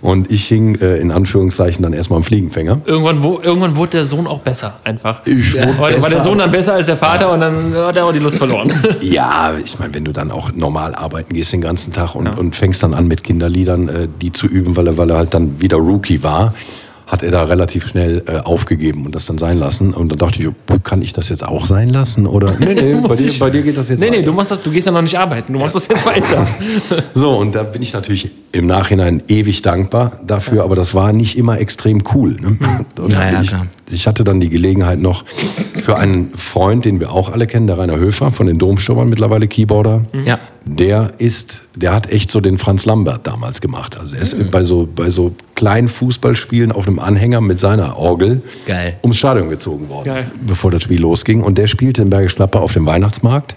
Und ich hing äh, in Anführungszeichen dann erstmal am Fliegenfänger. Irgendwann, wo, irgendwann wurde der Sohn auch besser, einfach. Ich Ja, wurde war, der. Sohn dann besser als der Vater und dann hat er auch die Lust verloren. Ja, ich meine, wenn du dann auch normal arbeiten gehst den ganzen Tag und, und fängst dann an mit Kinderliedern, äh, die zu üben, weil er, weil er halt dann wieder Rookie war, hat er da relativ schnell äh, aufgegeben und das dann sein lassen. Und dann dachte ich, kann ich das jetzt auch sein lassen? Oder nee, nee, bei dir, bei dir geht das jetzt Nee, nee, weiter. du machst das, du gehst ja noch nicht arbeiten, du machst das jetzt weiter. So, und da bin ich natürlich im Nachhinein ewig dankbar dafür, aber das war nicht immer extrem cool. Ne? Und Ja, ja, klar. Ich hatte dann die Gelegenheit noch für einen Freund, den wir auch alle kennen, der Rainer Höfer von den Domstürmern, mittlerweile Keyboarder. Ja. Der ist, der hat echt so den Franz Lambert damals gemacht. Also er ist Mhm. bei so, bei so kleinen Fußballspielen auf einem Anhänger mit seiner Orgel Geil. ums Stadion gezogen worden, Geil. bevor das Spiel losging. Und der spielte in Bergisch Gladbach auf dem Weihnachtsmarkt.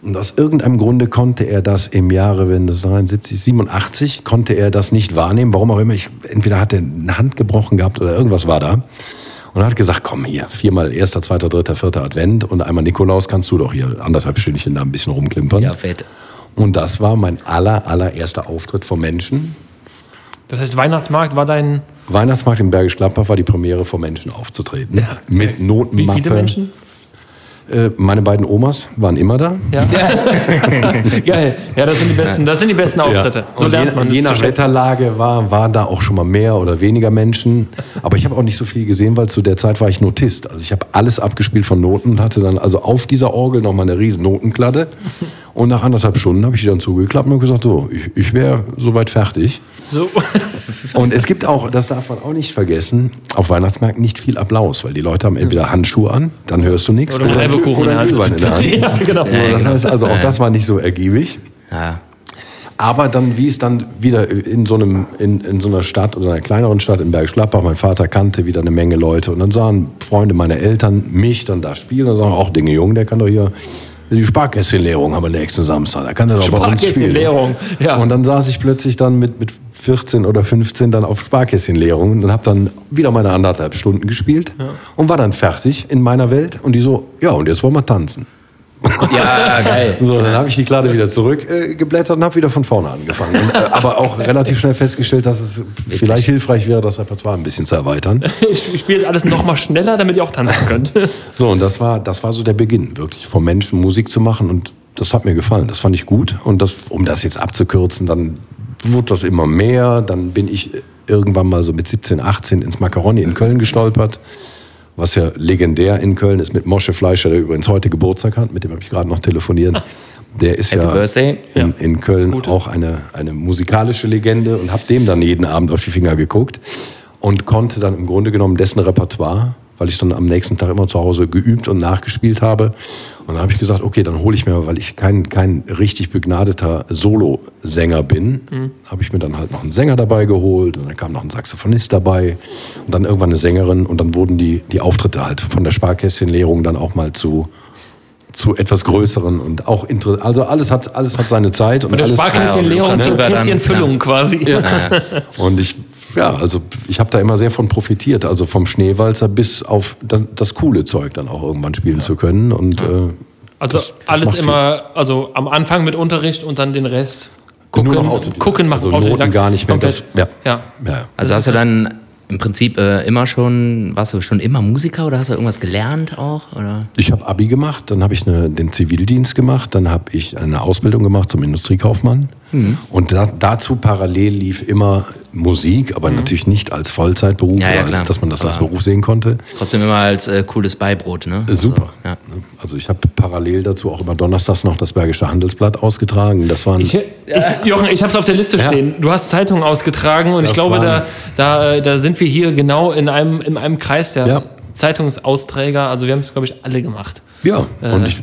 Und aus irgendeinem Grunde konnte er das im Jahre, wenn das 73, 87, konnte er das nicht wahrnehmen. Warum auch immer. Ich, entweder hat er eine Hand gebrochen gehabt oder irgendwas war da. Und hat gesagt, komm hier, viermal erster, zweiter, dritter, vierter Advent und einmal Nikolaus kannst du doch hier anderthalb Stündchen da ein bisschen rumklimpern. Ja, fett. Und das war mein aller, allererster Auftritt vor Menschen. Das heißt, Weihnachtsmarkt war dein. Weihnachtsmarkt in Bergisch Gladbach war die Premiere vor Menschen aufzutreten. Mit Wie Notenmappe. viele Menschen? Äh, meine beiden Omas waren immer da. Ja. Geil. Ja, das sind die besten, das sind die besten Auftritte. So Und lernt je, man es je nach. Wetterlage war, waren da auch schon mal mehr oder weniger Menschen. Aber ich habe auch nicht so viel gesehen, weil zu der Zeit war ich Notist. Also ich habe alles abgespielt von Noten und hatte dann also auf dieser Orgel noch mal eine riesen Notenklatte. Und nach anderthalb Stunden habe ich die dann zugeklappt und gesagt, so, ich, ich wäre soweit fertig. So. Und es gibt auch, das darf man auch nicht vergessen, auf Weihnachtsmärkten nicht viel Applaus, weil die Leute haben entweder Handschuhe an, dann hörst du nichts. Oder einen Reibekuchen in der Hand. Glühwein in der Hand. Ja, genau. Das heißt also, auch das war nicht so ergiebig. Ja. Aber dann, wie es dann wieder in so, einem, in, in so einer Stadt oder einer kleineren Stadt in Bergisch Gladbach, mein Vater kannte wieder eine Menge Leute und dann sahen Freunde meiner Eltern mich dann da spielen und sagen, auch Dinge Jung, der kann doch hier die Sparkästchenleerung haben wir nächsten Samstag, da kann er doch bei uns spielen. Sparkästchenleerung, ja. Und dann saß ich plötzlich dann mit, mit 14 oder 15 dann auf Sparkästchenleerung und habe dann wieder meine anderthalb Stunden gespielt und war dann fertig in meiner Welt und die so, ja und jetzt wollen wir tanzen. ja, geil. So, dann habe ich die Kladde wieder zurückgeblättert äh, und habe wieder von vorne angefangen. Und, äh, aber auch relativ schnell festgestellt, dass es vielleicht hilfreich wäre, das Repertoire ein bisschen zu erweitern. Ich spiele jetzt alles noch mal schneller, damit ihr auch tanzen könnt. So, und das war, das war so der Beginn, wirklich vom Menschen Musik zu machen. Und das hat mir gefallen. Das fand ich gut. Und das, um das jetzt abzukürzen, dann wurde das immer mehr. Dann bin ich irgendwann mal so mit 17, 18 ins Macaroni in Köln gestolpert. Was ja legendär in Köln ist mit Mosche Fleischer, der übrigens heute Geburtstag hat. Mit dem habe ich gerade noch telefoniert. Der ist Happy ja Birthday. in, in Köln auch eine, eine musikalische Legende und habe dem dann jeden Abend auf die Finger geguckt und konnte dann im Grunde genommen dessen Repertoire, weil ich dann am nächsten Tag immer zu Hause geübt und nachgespielt habe. Und dann habe ich gesagt, okay, dann hole ich mir, weil ich kein, kein richtig begnadeter Solo-Sänger bin, habe ich mir dann halt noch einen Sänger dabei geholt und dann kam noch ein Saxophonist dabei und dann irgendwann eine Sängerin und dann wurden die, die Auftritte halt von der Sparkästchenleerung dann auch mal zu zu etwas größeren und auch interessant. Also alles hat, alles hat seine Zeit. Und Von der alles, Sparkästchenleerung Ja, zur Kästchenfüllung quasi. Und ich, ja, also ich habe da immer sehr von profitiert. Also vom Schneewalzer bis auf das, das coole Zeug dann auch irgendwann spielen zu können. Und äh, Also Das- das alles macht viel. immer, also am Anfang mit Unterricht und dann den Rest gucken. Nur noch gucken macht Also Noten gar nicht mehr. Das- ja. ja. Also hast du dann im Prinzip äh, immer schon, warst du schon immer Musiker oder hast du irgendwas gelernt auch? Oder? Ich habe Abi gemacht, dann habe ich eine, den Zivildienst gemacht, dann habe ich eine Ausbildung gemacht zum Industriekaufmann. Mhm. Und da, dazu parallel lief immer Musik, aber natürlich nicht als Vollzeitberuf, Mhm. Ja, ja, als, dass man das als Aber- Beruf sehen konnte. Trotzdem immer als äh, cooles Beibrot, ne? Äh, Super. Ja. Also ich habe parallel dazu auch immer donnerstags noch das Bergische Handelsblatt ausgetragen. Das waren Ich, ich, Jochen, ich habe es auf der Liste Ja. stehen. Du hast Zeitungen ausgetragen und ich Das glaube, da, waren- da, äh, da sind wir hier genau in einem, in einem Kreis der Ja. Zeitungsausträger. Also wir haben es, glaube ich, alle gemacht. Ja, und ich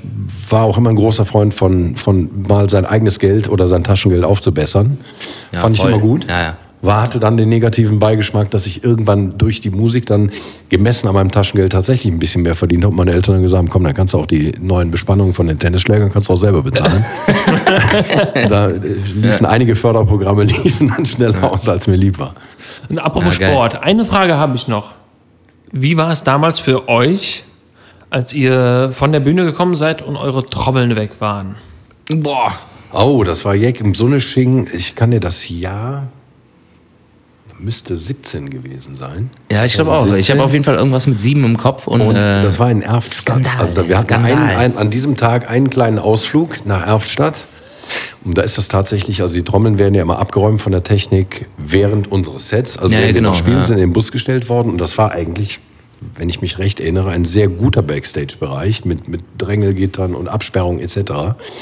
war auch immer ein großer Freund von, von mal sein eigenes Geld oder sein Taschengeld aufzubessern. Ja, Fand voll. ich immer gut. Ja, ja. War, hatte dann den negativen Beigeschmack, dass ich irgendwann durch die Musik dann gemessen an meinem Taschengeld tatsächlich ein bisschen mehr verdient habe. Und meine Eltern dann gesagt haben, komm, dann kannst du auch die neuen Bespannungen von den Tennisschlägern kannst du auch selber bezahlen. da äh, liefen einige Förderprogramme liefen dann schneller aus, als mir lieb war. Und apropos. Sport, eine Frage habe ich noch. Wie war es damals für euch, als ihr von der Bühne gekommen seid und eure Trommeln weg waren? Boah. Oh, das war Jack im Sonnesching. Ich kann dir das Jahr müsste 17 gewesen sein. Ja, ich glaube Also auch. Ich 17. habe auf jeden Fall irgendwas mit sieben im Kopf und, Und äh, das war in Erftstadt. Skandal, Also wir hatten Skandal. einen, einen, an diesem Tag einen kleinen Ausflug nach Erftstadt. Und da ist das tatsächlich, also die Trommeln werden ja immer abgeräumt von der Technik während unseres Sets. Also Ja, während ja, wir genau, spielen, ja. sind in den Bus gestellt worden. Und das war eigentlich, wenn ich mich recht erinnere, ein sehr guter Backstage-Bereich mit, mit Drängelgittern und Absperrung etc.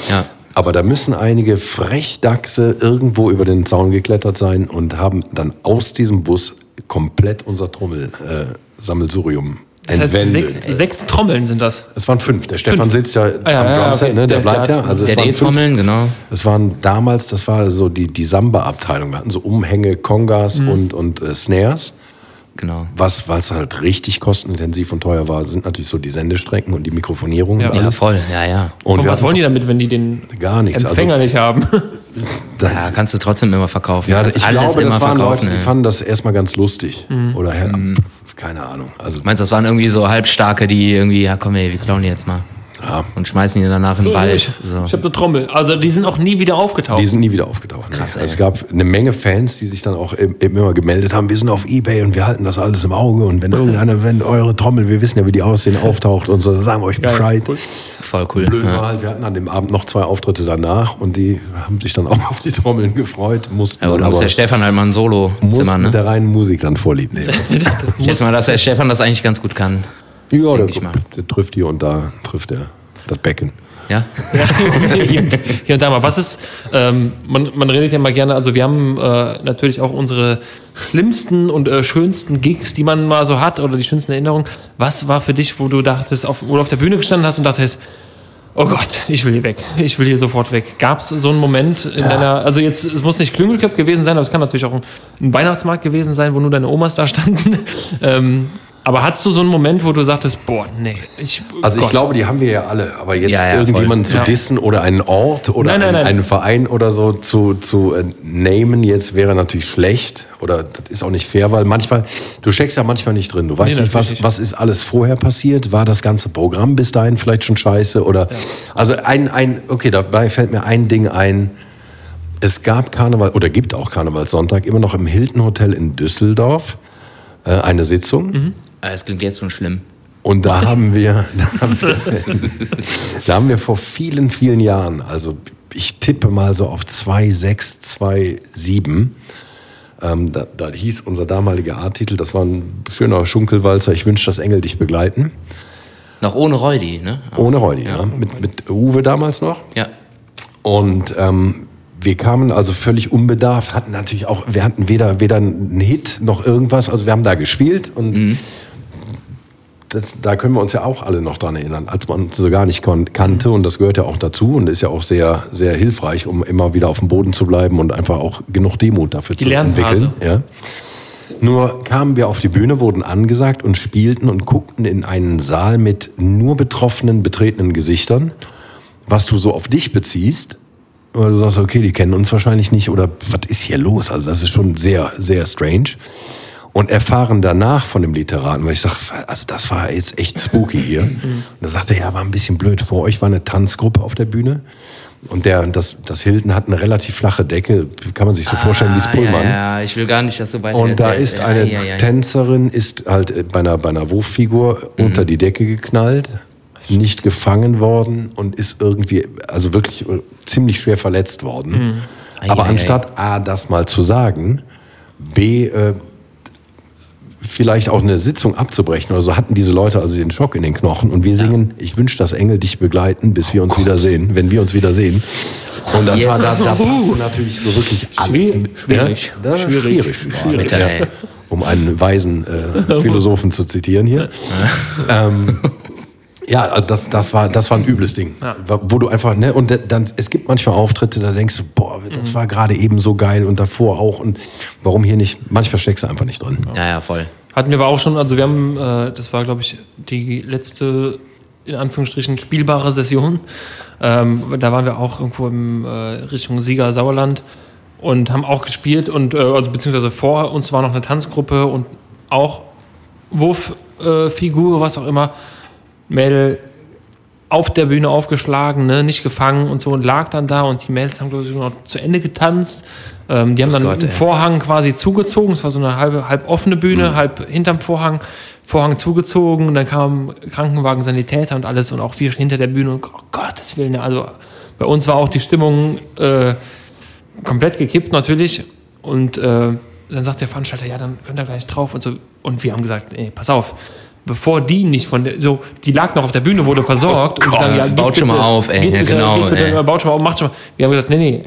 Ja. Aber da müssen einige Frechdachse irgendwo über den Zaun geklettert sein und haben dann aus diesem Bus komplett unser Trommel-Sammelsurium Das heißt, entwendet. sechs, sechs Trommeln sind das. Es waren fünf. Der Stefan sitzt ja, ja, am ja, Drumset, okay. ne? der, Der- bleibt der ja. Also es der waren fünf. D-Trommeln, genau. Es waren damals, das war so die, die Samba-Abteilung. Wir hatten so Umhänge, Kongas Mhm. und, und äh, Snares. Genau. Was, was halt richtig kostenintensiv und teuer war, sind natürlich so die Sendestrecken und die Mikrofonierung. Ja. Ja, voll. Ja, ja. Und Und was wollen die damit, wenn die den Gar nichts. Empfänger nicht haben? da- Ja, kannst du trotzdem immer verkaufen. ja, ich glaube, das waren Leute, die fanden das erstmal ganz lustig. Mhm. Oder ja, keine Ahnung. Also, Meinst du, das waren irgendwie so Halbstarke, die irgendwie, ja komm ey, wir klauen die jetzt mal. Ja, Und schmeißen die danach in den Wald. ich So. ich habe eine Trommel. Also die sind auch nie wieder aufgetaucht. die sind nie wieder aufgetaucht. Krass, also, ey. es gab eine Menge Fans, die sich dann auch immer gemeldet haben, wir sind auf Ebay und wir halten das alles im Auge und wenn irgendeiner, wenn eure Trommel, wir wissen ja, wie die aussehen, auftaucht und so, dann sagen wir euch Bescheid. cool. Voll cool. Blöd Ja. war halt, wir hatten an dem Abend noch zwei Auftritte danach und die haben sich dann auch auf die Trommeln gefreut, mussten Ja, aber du aber musst der Stefan halt mal ein Solo zimmern, mit ne? der reinen Musik dann vorlieb nehmen. Ich schätze mal, dass der Stefan das eigentlich ganz gut kann. Ja, der, ich mal. der trifft hier und da, trifft er das Becken. Ja? Ja, hier, und- hier und da mal. Was ist, ähm, man, man redet ja mal gerne, also wir haben äh, natürlich auch unsere schlimmsten und äh, schönsten Gigs, die man mal so hat oder die schönsten Erinnerungen. Was war für dich, wo du dachtest, auf, wo du auf der Bühne gestanden hast und dachtest, oh Gott, ich will hier weg, ich will hier sofort weg. Gab es so einen Moment in deiner, also jetzt, es muss nicht Klüngelköp gewesen sein, aber es kann natürlich auch ein, ein Weihnachtsmarkt gewesen sein, wo nur deine Omas da standen. ähm, aber hattest du so einen Moment, wo du sagtest, boah, nee, ich. Also ich Gott. glaube, die haben wir ja alle. Aber jetzt Ja, ja, irgendjemanden voll. zu Ja. dissen oder einen Ort oder Nein, nein, einen, nein. einen Verein oder so zu, zu äh, namen, jetzt wäre natürlich schlecht. Oder das ist auch nicht fair, weil manchmal, du steckst ja manchmal nicht drin. Du weißt Nee, nicht, was, was ist alles vorher passiert. War das ganze Programm bis dahin vielleicht schon scheiße? Oder also ein, ein, okay, dabei fällt mir ein Ding ein. Es gab Karneval oder gibt auch Karnevalssonntag immer noch im Hilton Hotel in Düsseldorf äh, eine Sitzung. Mhm. Ah, Es klingt jetzt schon schlimm. Und da haben wir, da haben wir, da haben wir vor vielen, vielen Jahren, also ich tippe mal so auf 2,6, 2,7. Ähm, da, da hieß unser damaliger A-Titel, das war ein schöner Schunkelwalzer, ich wünsche, dass Engel dich begleiten. Noch ohne Reudi, ne? Ohne Reudi, ja. Mit, mit Uwe damals noch. Ja. Und ähm, wir kamen also völlig unbedarft, hatten natürlich auch, wir hatten weder, weder einen Hit noch irgendwas, also wir haben da gespielt und das, da können wir uns ja auch alle noch dran erinnern, als man uns so gar nicht kannte und das gehört ja auch dazu und ist ja auch sehr, sehr hilfreich, um immer wieder auf dem Boden zu bleiben und einfach auch genug Demut dafür Die zu Lernphase. entwickeln. Ja. Nur kamen wir auf die Bühne, wurden angesagt und spielten und guckten in einen Saal mit nur betroffenen, betretenen Gesichtern, was du so auf dich beziehst. Oder du sagst, okay, die kennen uns wahrscheinlich nicht oder was ist hier los? Also das ist schon sehr, sehr strange. Und erfahren danach von dem Literaten, weil ich sage, also das war jetzt echt spooky hier. Und da sagte er, ja, war ein bisschen blöd. Vor euch war eine Tanzgruppe auf der Bühne. Und der, das, das Hilton hat eine relativ flache Decke, kann man sich so vorstellen wie das Ah, Pullman. Ja, ja, ich will gar nicht, dass du weiter Und da ist eine ja, ja. Tänzerin, ist halt äh, bei einer, bei einer Wurffigur unter die Decke geknallt, nicht gefangen worden und ist irgendwie, also wirklich äh, ziemlich schwer verletzt worden. Aber Ei, ei, anstatt A, das mal zu sagen, B, äh, vielleicht auch eine Sitzung abzubrechen oder so, hatten diese Leute also den Schock in den Knochen und wir singen, ich wünsche, dass Engel dich begleiten, bis wir uns wiedersehen, wenn wir uns wiedersehen. Und das Yes. war, da, da passte natürlich so wirklich alles. Schwierig. mit- Schwierig. Ja, Schwierig. schwierig. Schwierig. Ja. Um einen weisen äh, Philosophen zu zitieren hier. ähm, ja, also das, das, war, das war ein übles Ding. Wo du einfach, ne, und dann, es gibt manchmal Auftritte, da denkst du, boah, das Mhm. war gerade eben so geil und davor auch. Und warum hier nicht? Manchmal steckst du einfach nicht drin. Ja, ja, voll. Hatten wir aber auch schon, also wir haben, äh, das war glaube ich die letzte, in Anführungsstrichen, spielbare Session. Ähm, da waren wir auch irgendwo im äh, Richtung Sieger Sauerland und haben auch gespielt und, äh, also beziehungsweise vor uns war noch eine Tanzgruppe und auch Wurffigur, Figur, was auch immer. Mädel auf der Bühne aufgeschlagen, ne, nicht gefangen und so und lag dann da und die Mädels haben, glaube ich, noch zu Ende getanzt. Ähm, die haben dann Gott, ey. Vorhang quasi zugezogen. Es war so eine halbe, halb offene Bühne, halb hinterm Vorhang. Vorhang zugezogen und dann kam Krankenwagen, Sanitäter und alles und auch wir hinter der Bühne und oh Gottes Willen, also bei uns war auch die Stimmung äh, komplett gekippt natürlich und äh, dann sagt der Veranstalter, ja, dann könnt ihr gleich drauf und so und wir haben gesagt, ey, pass auf, bevor die nicht von der, so, die lag noch auf der Bühne, wurde versorgt und die sagen, ja, baut schon bitte, mal auf, ey, geht ja, bitte, genau, bitte, ey. baut schon mal auf, macht schon mal. Wir haben gesagt, nee, nee,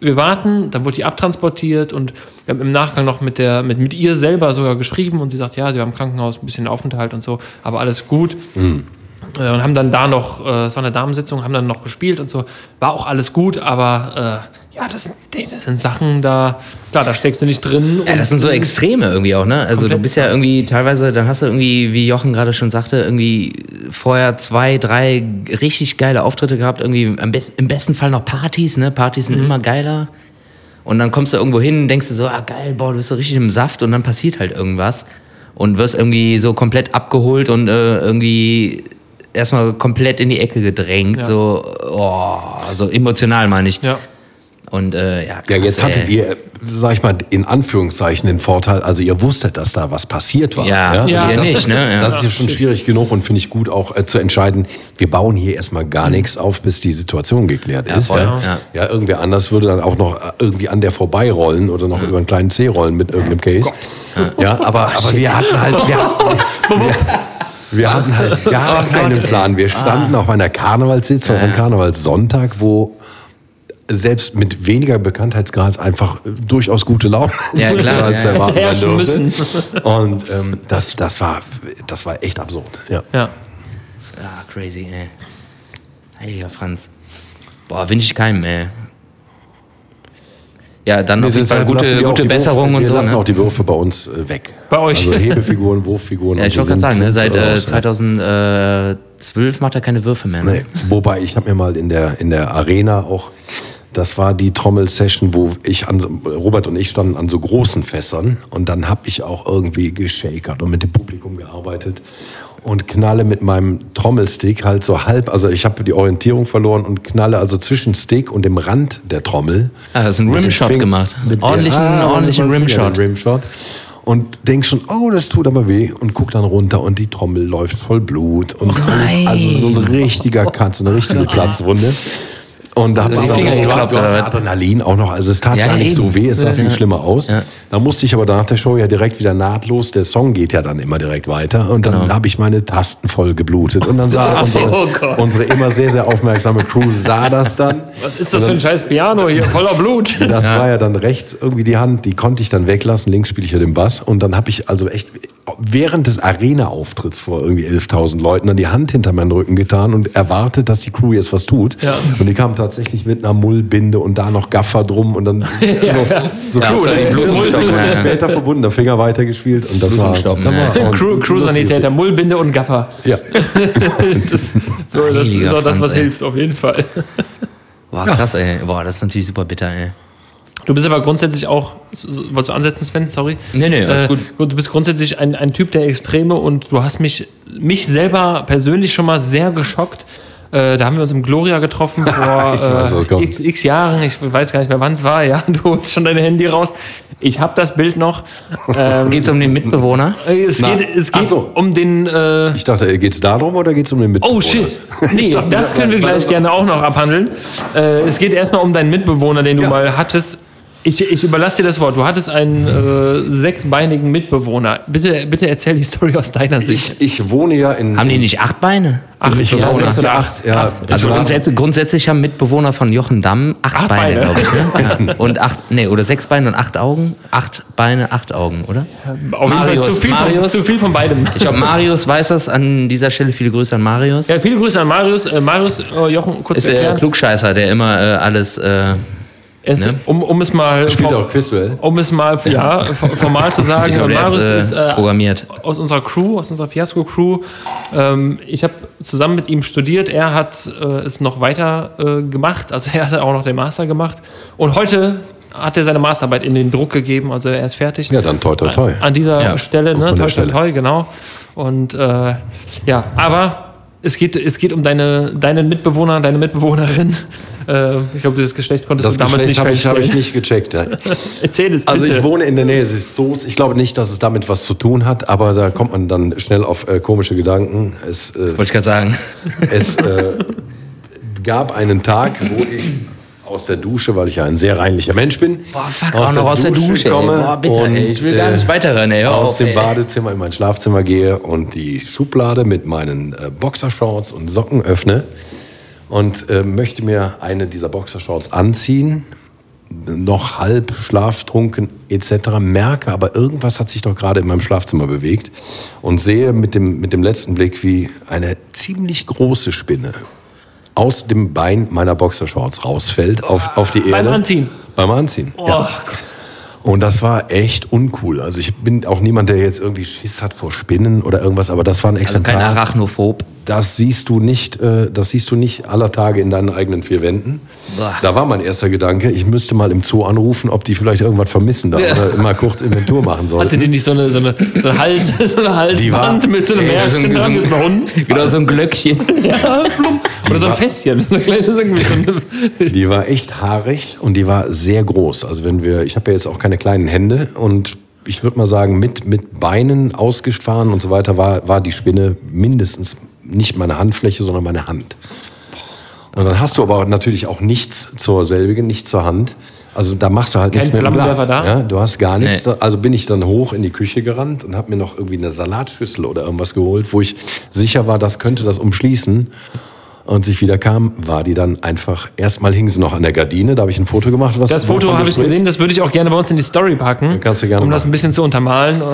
wir warten, dann wurde die abtransportiert und wir haben im Nachgang noch mit, der, mit, mit ihr selber sogar geschrieben und sie sagt, ja, sie war im Krankenhaus ein bisschen Aufenthalt und so, aber alles gut. Äh, und haben dann da noch, äh, es war eine Damensitzung, haben dann noch gespielt und so. War auch alles gut, aber äh, ja, das, das sind Sachen, da, klar, da steckst du nicht drin. Ja, das sind so Extreme irgendwie auch, ne? Also du bist ja irgendwie teilweise, dann hast du irgendwie, wie Jochen gerade schon sagte, irgendwie vorher zwei, drei richtig geile Auftritte gehabt, irgendwie best, im besten Fall noch Partys, ne? Partys sind immer geiler. Und dann kommst du irgendwo hin, denkst du so, ah geil, boah, du bist so richtig im Saft und dann passiert halt irgendwas und wirst irgendwie so komplett abgeholt und äh, irgendwie erstmal komplett in die Ecke gedrängt, Ja. so, oh, so emotional meine ich. Ja. Und äh, ja, Ja, krass, jetzt hattet ey. ihr, sag ich mal, in Anführungszeichen den Vorteil, also ihr wusstet, dass da was passiert war. Ja, Ja, wir das, nicht, ne? Ja. Das ist ja schon schwierig genug und finde ich gut auch äh, zu entscheiden, wir bauen hier erstmal gar nichts auf, bis die Situation geklärt ist. voll, ja. ja. ja, irgendwer anders würde dann auch noch äh, irgendwie an der vorbeirollen oder noch über einen kleinen C rollen mit irgendeinem Case. Ja, aber, aber wir hatten halt, wir hatten, wir, wir hatten halt gar keinen Plan. Wir standen auf einer Karnevalssitzung, auf einem Karnevalssonntag, wo selbst mit weniger Bekanntheitsgrad einfach äh, durchaus gute Laune Ja, klar, als ja, ja. erwarten sein Herrschen durfte. müssen. Und ähm, das, das, war, das war echt absurd. Ja. Ja. Ah, crazy, ey. Heiliger Franz. Boah, wünsche ich keinem, ey. Ja, dann auf jeden Fall gute, wir gute Besserung Würfe, und wir so. lassen Ne? auch die Würfe bei uns äh, weg. Bei euch. Also Hebefiguren, Wurffiguren. Ja, ich wollte gerade sagen, ne, seit äh, raus, ja. 2012 macht er keine Würfe mehr. Ne? Nee. Wobei, ich habe mir mal in der, in der Arena auch, das war die Trommel-Session, wo ich an, Robert und ich standen an so großen Fässern und dann habe ich auch irgendwie geschakert und mit dem Publikum gearbeitet und knalle mit meinem Trommelstick halt so halb, also ich habe die Orientierung verloren und knalle also zwischen Stick und dem Rand der Trommel. Ah, einen mit dem Rimshot gemacht. mit- Ordentlichen- Ah, ordentlichen Rimshot. Rimshot. Und denk schon, oh, das tut aber weh. Und guck dann runter und die Trommel läuft voll Blut. Und alles, also so ein richtiger Cut, so eine richtige Platzwunde. Und da ich Finger auch, du geklappt, du hast? Adrenalin auch noch. Also es tat Ja, gar nicht eben. so weh, es sah viel schlimmer aus. Da musste ich aber nach der Show ja direkt wieder nahtlos, der Song geht ja dann immer direkt weiter. Und dann Genau. habe ich meine Tasten voll geblutet. Und dann sah Oh unsere, Gott. unsere immer sehr, sehr aufmerksame Crew sah das dann. Was ist das für ein scheiß Piano hier? Voller Blut. Das war ja dann rechts irgendwie die Hand, die konnte ich dann weglassen. Links spiele ich ja den Bass. Und dann habe ich also echt während des Arena-Auftritts vor irgendwie 11.000 Leuten dann die Hand hinter meinen Rücken getan und erwartet, dass die Crew jetzt was tut. Ja. Und die kam tatsächlich mit einer Mullbinde und da noch Gaffer drum und dann so, so Ja, Stunden ja, später verbunden, der Finger weitergespielt und das war, dann war Crew, Crew-Sanitäter, Mullbinde und Gaffer. Ja. So, das ist auch das, was ey. hilft, auf jeden Fall. Boah, krass, ey. Boah, das ist natürlich super bitter, ey. Du bist aber grundsätzlich auch, wolltest du ansetzen, Sven? Sorry. Nee, nee, alles gut. Du bist grundsätzlich ein, ein Typ der Extreme und du hast mich, mich selber persönlich schon mal sehr geschockt. Äh, da haben wir uns im Gloria getroffen vor äh, x, x Jahren. Ich weiß gar nicht mehr, wann es war. Ja, du holst schon dein Handy raus. Ich habe das Bild noch. Ähm, Geht's um den Mitbewohner? äh, es Na, geht, es geht so. um den. Äh, Ich dachte, geht es darum oder geht es um den Mitbewohner? Oh shit. Nee, dachte, das können wir gleich gerne auch noch abhandeln. Äh, es geht erstmal um deinen Mitbewohner, den du Ja. mal hattest. Ich, ich überlasse dir das Wort. Du hattest einen äh, sechsbeinigen Mitbewohner. Bitte, bitte erzähl die Story aus deiner Sicht. Ich, ich wohne ja in. Haben die nicht acht Beine? Ach, ich ja, glaube, oder sind acht. Ja, Acht. Also war- grundsätzlich, grundsätzlich haben Mitbewohner von Jochen Damm acht, Acht Beine, Beine. glaube ich. Ne? Ja. Und acht, nee, oder sechs Beine und acht Augen. Acht Beine, acht Augen, oder? Auf jeden Fall Marius, zu viel, von, Marius. zu viel von beidem. Ich glaube, Marius weiß das. An dieser Stelle viele Grüße an Marius. Ja, viele Grüße an Marius. Äh, Marius, äh, Jochen, kurz ist der. Klugscheißer, der immer äh, alles. Äh, Es, ne? um, um es mal Spielt auch Quizduell. um es mal ja, formal zu sagen, der Marius äh, ist äh, programmiert. aus unserer Crew, aus unserer Fiasco-Crew. Ähm, ich habe zusammen mit ihm studiert. Er hat äh, es noch weiter äh, gemacht. Also er hat auch noch den Master gemacht. Und heute hat er seine Masterarbeit in den Druck gegeben. Also er ist fertig. Ja, dann toi, toi, toi. An dieser Ja, Stelle, ne? Toi, toi, toi, genau. Und äh, ja, aber es geht, es geht um deine, deinen Mitbewohner, deine Mitbewohnerin. Äh, ich glaube, das Geschlecht konntest Das du damals Geschlecht nicht habe ich, nicht gecheckt. Ja. Erzähl es bitte. Also ich wohne in der Nähe des Zoos. Ich glaube nicht, dass es damit was zu tun hat, aber da kommt man dann schnell auf äh, komische Gedanken. Es, äh, Wollte ich gerade sagen. es äh, gab einen Tag, wo ich aus der Dusche, weil ich ja ein sehr reinlicher Mensch bin, Boah, fuck, auch noch aus der Dusche. ey. komme Boah, bitte, und. Ich will gar äh, nicht weiterhören, ey. Aus auf, dem ey. Badezimmer in mein Schlafzimmer gehe und die Schublade mit meinen äh, Boxershorts und Socken öffne und äh, möchte mir eine dieser Boxershorts anziehen, noch halb schlaftrunken etc., merke aber irgendwas hat sich doch gerade in meinem Schlafzimmer bewegt und sehe mit dem, mit dem letzten Blick, wie eine ziemlich große Spinne aus dem Bein meiner Boxershorts rausfällt auf, auf die Erde. Beim Anziehen. Beim Anziehen, Oh. ja. Und das war echt uncool. Also ich bin auch niemand, der jetzt irgendwie Schiss hat vor Spinnen oder irgendwas, aber das war ein Also kein Exemplar. Arachnophob. Das siehst du nicht, äh, das siehst du nicht aller Tage in deinen eigenen vier Wänden. Boah. Da war mein erster Gedanke, ich müsste mal im Zoo anrufen, ob die vielleicht irgendwas vermissen da oder immer kurz Inventur machen Hatte sollten. die nicht so eine, so eine, so eine, Hals, so eine Halsband war- mit so einem Ey, Märchen so ein- so ein-? Genau, so ein Glöckchen. Ja. Oder so ein Fässchen. So ein Die war echt haarig und die war sehr groß. Also wenn wir, ich habe ja jetzt auch keine kleinen Hände und ich würde mal sagen, mit, mit Beinen ausgefahren und so weiter war, war die Spinne mindestens nicht meine Handfläche, sondern meine Hand. Und dann hast du aber natürlich auch nichts zur selbigen, nicht zur Hand. Also da machst du halt Kein nichts mit dem Glas. Da? Ja, du hast gar nichts. Nee. Da- Also bin ich dann hoch in die Küche gerannt und habe mir noch irgendwie eine Salatschüssel oder irgendwas geholt, wo ich sicher war, das könnte das umschließen. Und sich wieder kam, war die dann einfach, erstmal hing sie noch an der Gardine, da habe ich ein Foto gemacht. Was das Foto habe ich gesehen, das würde ich auch gerne bei uns in die Story packen. Kannst du gerne Um das machen. ein bisschen zu untermalen. Äh,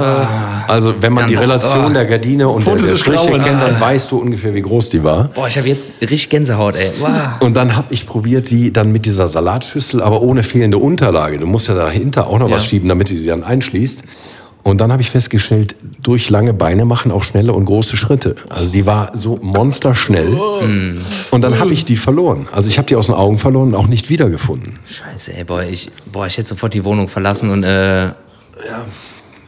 Also wenn man die Relation oh. der Gardine und der, Fotos der des Striche kennt, dann weißt du ungefähr, wie groß die war. Boah, ich habe jetzt richtig Gänsehaut, ey. Wow. Und dann habe ich probiert, die dann mit dieser Salatschüssel, aber ohne fehlende Unterlage. Du musst ja dahinter auch noch was Ja. schieben, damit du die dann einschließt. Und dann habe ich festgestellt, durch lange Beine machen auch schnelle und große Schritte. Also die war so monsterschnell. Und dann habe ich die verloren. Also ich habe die aus den Augen verloren und auch nicht wiedergefunden. Scheiße, ey, boah, ich, boah, ich hätte sofort die Wohnung verlassen und äh,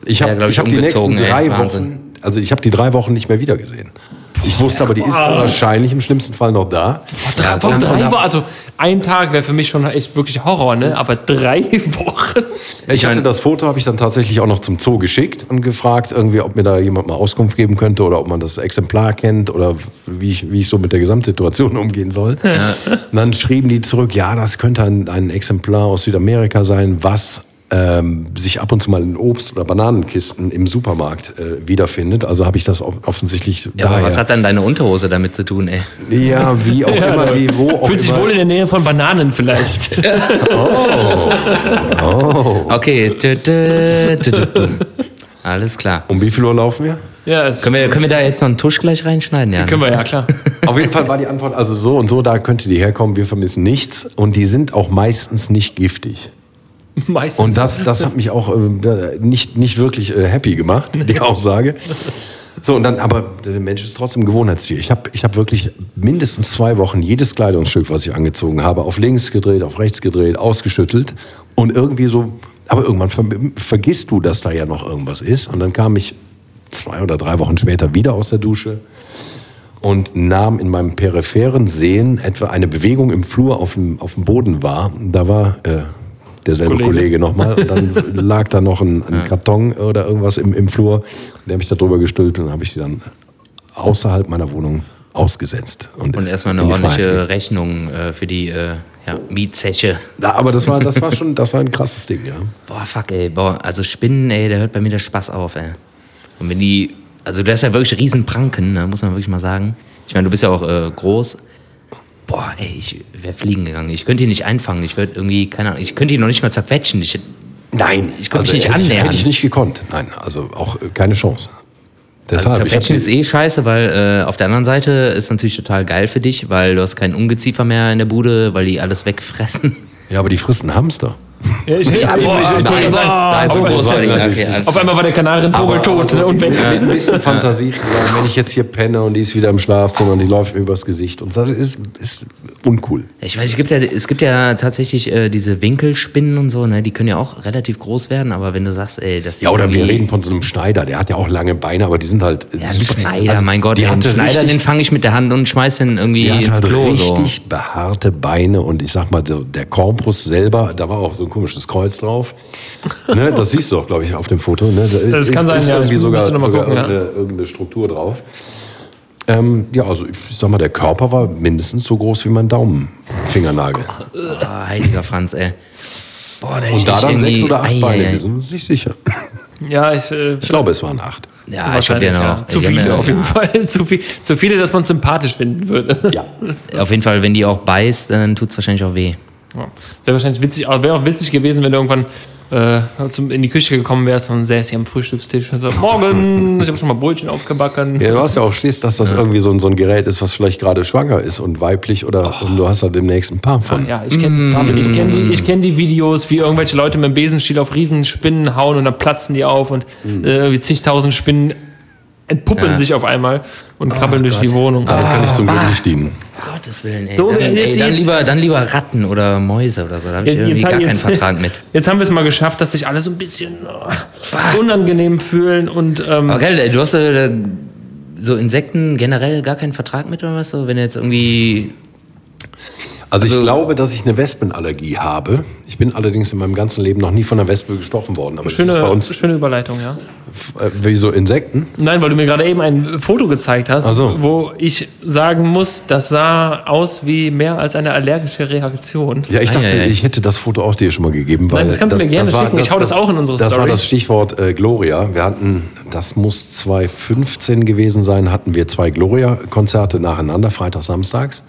Ich Ja, habe ich, ich hab die nächsten ey. drei Wahnsinn. Wochen, also ich habe die drei Wochen nicht mehr wiedergesehen. Ich wusste aber, die ist wahrscheinlich im schlimmsten Fall noch da. drei, warum drei Wochen? Also ein Tag wäre für mich schon echt wirklich Horror, ne? Aber drei Wochen. Ich hatte das Foto, habe ich dann tatsächlich auch noch zum Zoo geschickt und gefragt, irgendwie, ob mir da jemand mal Auskunft geben könnte oder ob man das Exemplar kennt oder wie ich, wie ich so mit der Gesamtsituation umgehen soll. Und dann schrieben die zurück, ja, das könnte ein, ein Exemplar aus Südamerika sein, was ähm, sich ab und zu mal in Obst- oder Bananenkisten im Supermarkt äh, wiederfindet. Also habe ich das off- offensichtlich ja, aber daher. was hat dann deine Unterhose damit zu tun, ey? ja, wie auch immer, die, wo auch Fühlt sich wohl in der Nähe von Bananen vielleicht. Okay, tü, tü, tü. alles klar. Um wie viel Uhr laufen wir? ja, Können wir, können wir da jetzt noch einen Tusch gleich reinschneiden? Ja, ne? können wir ja, klar. Auf jeden Fall war die Antwort also so und so, da könnte die herkommen, wir vermissen nichts und die sind auch meistens nicht giftig. Meistens. Und das, das hat mich auch äh, nicht, nicht wirklich äh, happy gemacht, die Aussage. So, und dann, aber der Mensch ist trotzdem Gewohnheitstier. Ich habe ich hab wirklich mindestens zwei Wochen jedes Kleidungsstück, was ich angezogen habe, auf links gedreht, auf rechts gedreht, ausgeschüttelt. Und irgendwie so, aber irgendwann ver vergisst du, dass da ja noch irgendwas ist. Und dann kam ich zwei oder drei Wochen später wieder aus der Dusche und nahm in meinem peripheren Sehen etwa eine Bewegung im Flur auf dem, auf dem Boden wahr. Da war äh, derselbe Kollege. Kollege, nochmal. Und dann lag da noch ein, ein Karton oder irgendwas im, im Flur. Der habe ich da drüber gestülpt und dann habe ich die dann außerhalb meiner Wohnung ausgesetzt. Und erstmal eine in die Freiheit ordentliche Rechnung äh, für die äh, ja, Mietzeche. Ja, aber das war, das war schon, das war ein krasses Ding, ja. Boah, fuck, ey. Boah, also Spinnen, ey, da hört bei mir der Spaß auf, ey. Und wenn die, also das ist ja wirklich Riesenpranken, ne, muss man wirklich mal sagen. Ich meine, du bist ja auch äh, groß. Boah, ey, ich wäre fliegen gegangen. Ich könnte ihn nicht einfangen. Ich würde irgendwie, keine Ahnung, ich könnte ihn noch nicht mal zerquetschen. Ich, Nein, Ich könnte mich nicht hätte, ich- annähern. Hätte ich nicht gekonnt. Nein, also auch äh, keine Chance. also Deshalb, hab zerquetschen ist eh scheiße, weil äh, auf der anderen Seite ist natürlich total geil für dich, weil du hast kein Ungeziefer mehr in der Bude, weil die alles wegfressen. ja, aber die fristen Hamster. Ja, ich, ja, boah, ich, nein, so auf, groß war die. natürlich Okay, auf einmal war der Kanarienvogel tot ne, und weg. Mit ein bisschen Fantasie zu sagen, wenn ich jetzt hier penne und die ist wieder im Schlafzimmer und die läuft mir übers Gesicht und das ist, ist uncool. Ich weiß, es gibt ja, es gibt ja tatsächlich äh, diese Winkelspinnen und so, ne? Die können ja auch relativ groß werden, aber wenn du sagst, ey, das Ja, oder wir reden von so einem Schneider, der hat ja auch lange Beine, aber die sind halt Ja, ein super. Schneider, Also, mein Gott, die ey, einen hatte Schneider, richtig, den fange ich mit der Hand und schmeiß ihn irgendwie ins halt Klo. So. richtig behaarte Beine und ich sag mal, so, der Korpus selber, da war auch so ein komisches Kreuz drauf. ne, das siehst du auch, glaube ich, auf dem Foto. Ne? Da Das ist, kann sein, ist ja. irgendwie sogar, müsste noch mal sogar gucken, ja. irgendeine, irgendeine Struktur drauf. Ähm, ja, also ich sag mal, der Körper war mindestens so groß wie mein Daumenfingernagel. Ah, heiliger Franz, ey. Boah, Und da dann sechs oder acht Ei, Beine, ei, ei. wir sind uns nicht sicher. Ja, ich, äh, Ich glaube, es waren acht. Ja, wahrscheinlich, ja noch. ja. Zu viele ja- auf jeden Fall. Zu, viel, zu viele, dass man es sympathisch finden würde. Ja. Auf jeden Fall, wenn die auch beißt, dann tut es wahrscheinlich auch weh. Ja. Wäre wahrscheinlich witzig, aber wäre auch witzig gewesen, wenn du irgendwann äh, zum, in die Küche gekommen wärst und säß hier am Frühstückstisch und so, morgen, ich habe schon mal Brötchen aufgebacken. Ja, du hast ja auch Schiss, dass das irgendwie so, ein- so ein Gerät ist, was vielleicht gerade schwanger ist und weiblich oder und du hast da demnächst ein paar von. Ja, ich kenne ich kenn die, ich kenn die Videos, wie irgendwelche Leute mit dem Besenstiel auf Riesenspinnen hauen und dann platzen die auf und äh, wie zigtausend Spinnen entpuppen Ja. sich auf einmal und krabbeln durch die Wohnung. Da kann ich zum Glück nicht dienen. Gottes Willen, ey. So, dann, ey, dann, lieber, dann lieber Ratten oder Mäuse oder so. Da habe ich Jetzt- irgendwie jetzt- gar keinen jetzt- Vertrag mit. Jetzt haben wir es mal geschafft, dass sich alle so ein bisschen äh, unangenehm fühlen und ähm, Aber geil, ey, du hast äh, so Insekten generell gar keinen Vertrag mit oder was? So, wenn du jetzt irgendwie. Also ich Also- glaube, dass ich eine Wespenallergie habe. Ich bin allerdings in meinem ganzen Leben noch nie von einer Wespe gestochen worden. Aber das ist bei schöne, uns schöne Überleitung, ja. äh, wie so Insekten. Nein, weil du mir gerade eben ein Foto gezeigt hast, so. wo ich sagen muss, das sah aus wie mehr als eine allergische Reaktion. Ja, ich dachte, ei, ei. ich hätte das Foto auch dir schon mal gegeben. Weil das kannst du mir gerne schicken. Ich hau das auch in unsere Das war Story. das Stichwort äh, Gloria. Wir hatten, das muss 2015 gewesen sein, hatten wir zwei Gloria-Konzerte nacheinander, freitags, samstags.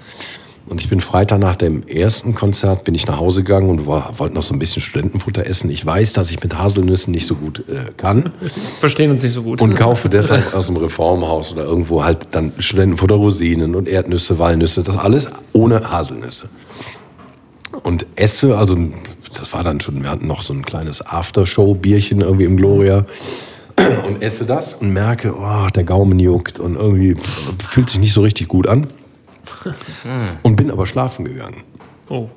Und ich bin Freitag nach dem ersten Konzert bin ich nach Hause gegangen und wollte noch so ein bisschen Studentenfutter essen. Ich weiß, dass ich mit Haselnüssen nicht so gut äh, kann Verstehen uns nicht so gut. und kaufe deshalb aus dem Reformhaus oder irgendwo halt dann Studentenfutter, Rosinen und Erdnüsse, Walnüsse, das alles ohne Haselnüsse. Und esse, also das war dann schon, wir hatten noch so ein kleines Aftershow-Bierchen irgendwie im Gloria und esse das und merke, oh, der Gaumen juckt und irgendwie fühlt sich nicht so richtig gut an und bin aber schlafen gegangen. oh.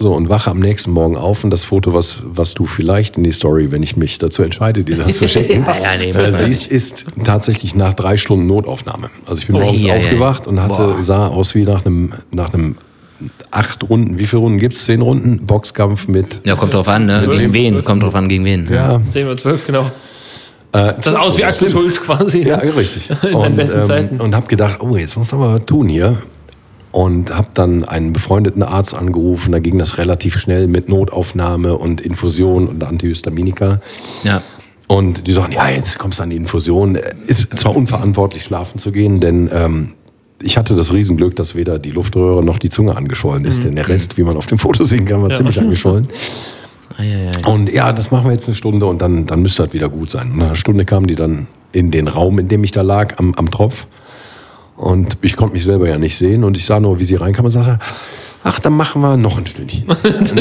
So, und wache am nächsten Morgen auf und das Foto, was, was du vielleicht in die Story, wenn ich mich dazu entscheide, dir das zu schicken, Ja, ja, nee, äh, man siehst, ist tatsächlich nach drei Stunden Notaufnahme. Also ich bin Oh, morgens ei, ei. aufgewacht und hatte, Boah. sah aus wie nach einem, nach einem acht Runden, wie viele Runden gibt's? Zehn Runden? Boxkampf mit, Ja, kommt drauf an, ne? Gegen wen? Kommt drauf an, gegen wen. ja, 10 Uhr 12, genau. äh, Das sah aus wie Axel Schulz quasi. Ja, richtig. In seinen besten Zeiten. Und habe gedacht, oh, jetzt muss aber was tun hier. Und habe dann einen befreundeten Arzt angerufen. Da ging das relativ schnell mit Notaufnahme und Infusion und Antihistaminika. Ja. Und die sagen, ja, jetzt kommst du an die Infusion. Ist zwar unverantwortlich, schlafen zu gehen, denn ähm, ich hatte das Riesenglück, dass weder die Luftröhre noch die Zunge angeschwollen ist. Denn der Rest, wie man auf dem Foto sehen kann, war ziemlich angeschwollen. Ja, ja, ja. Und ja, das machen wir jetzt eine Stunde und dann, dann müsste das wieder gut sein. Und nach einer Stunde kamen die dann in den Raum, in dem ich da lag, am, am Tropf. Und ich konnte mich selber ja nicht sehen. Und ich sah nur, wie sie reinkam und sagte, ach, dann machen wir noch ein Stündchen.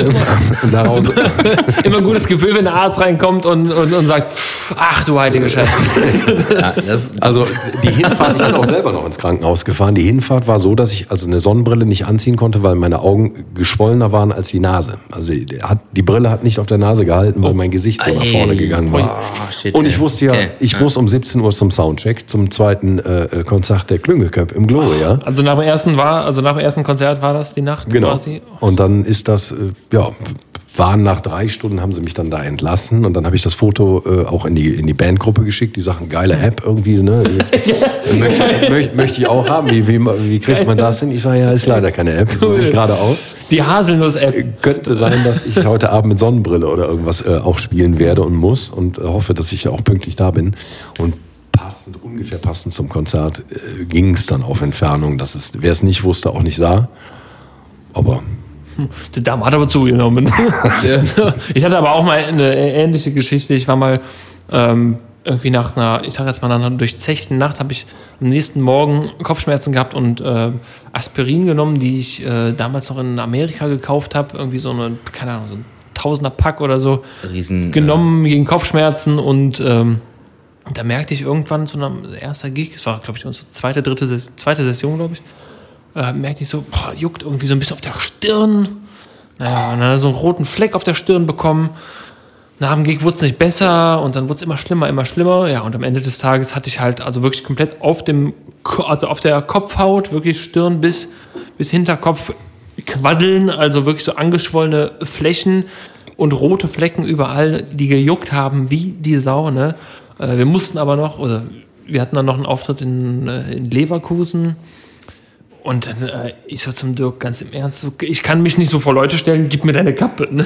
daraus, Immer ein gutes Gefühl, wenn der Arzt reinkommt und, und, und sagt, ach du heilige Scheiße. ja das, also die Hinfahrt, ich bin auch selber noch ins Krankenhaus gefahren. Die Hinfahrt war so, dass ich also eine Sonnenbrille nicht anziehen konnte, weil meine Augen geschwollener waren als die Nase. Also die, hat, die Brille hat nicht auf der Nase gehalten, weil mein Gesicht so nach vorne gegangen war. Oh, shit, Und ich wusste ja, Okay. ich Ja. muss um 17 Uhr zum Soundcheck, zum zweiten äh, äh, Konzert der Klüngelköp im Gloria. Also nach dem ersten war, also nach dem ersten Konzert war das die Nacht Genau. quasi. Und dann ist das, äh, ja, waren nach drei Stunden, haben sie mich dann da entlassen und dann habe ich das Foto äh, auch in die, in die Bandgruppe geschickt. Die Sachen, geile App irgendwie, ne? möchte, möchte, möchte ich auch haben. Wie, wie, wie kriegt man das hin? Ich sage, ja, ist leider keine App. So sehe ich gerade aus. Die Haselnuss-App. Könnte sein, dass ich heute Abend mit Sonnenbrille oder irgendwas äh, auch spielen werde und muss und äh, hoffe, dass ich auch pünktlich da bin. Und passend, ungefähr passend zum Konzert äh, ging es dann auf Entfernung, dass es, wer es nicht wusste, auch nicht sah. Aber Der Darm hat aber zugenommen. ich hatte aber auch mal eine ähnliche Geschichte. Ich war mal ähm, irgendwie nach einer, ich sag jetzt mal, nach einer durchzechten Nacht, habe ich am nächsten Morgen Kopfschmerzen gehabt und äh, Aspirin genommen, die ich äh, damals noch in Amerika gekauft habe. Irgendwie so eine, keine Ahnung, so ein Tausender Pack oder so Riesen. genommen gegen Kopfschmerzen und ähm, da merkte ich irgendwann so einem erster Gig, es war glaube ich unsere zweite, dritte zweite Session, glaube ich, äh, merkte ich so, boah, juckt irgendwie so ein bisschen auf der Stirn. Naja, und dann hat er so einen roten Fleck auf der Stirn bekommen. Nach dem Gig wurde es nicht besser und dann wurde es immer schlimmer, immer schlimmer. Ja, und am Ende des Tages hatte ich halt also wirklich komplett auf dem, also auf der Kopfhaut, wirklich Stirn bis, bis Hinterkopf quaddeln, also wirklich so angeschwollene Flächen und rote Flecken überall, die gejuckt haben wie die Sau, ne? Äh, Wir mussten aber noch, oder wir hatten dann noch einen Auftritt in, äh, in Leverkusen. Und äh, ich so zum Dirk ganz im Ernst, ich kann mich nicht so vor Leute stellen, gib mir deine Kappe. Ne?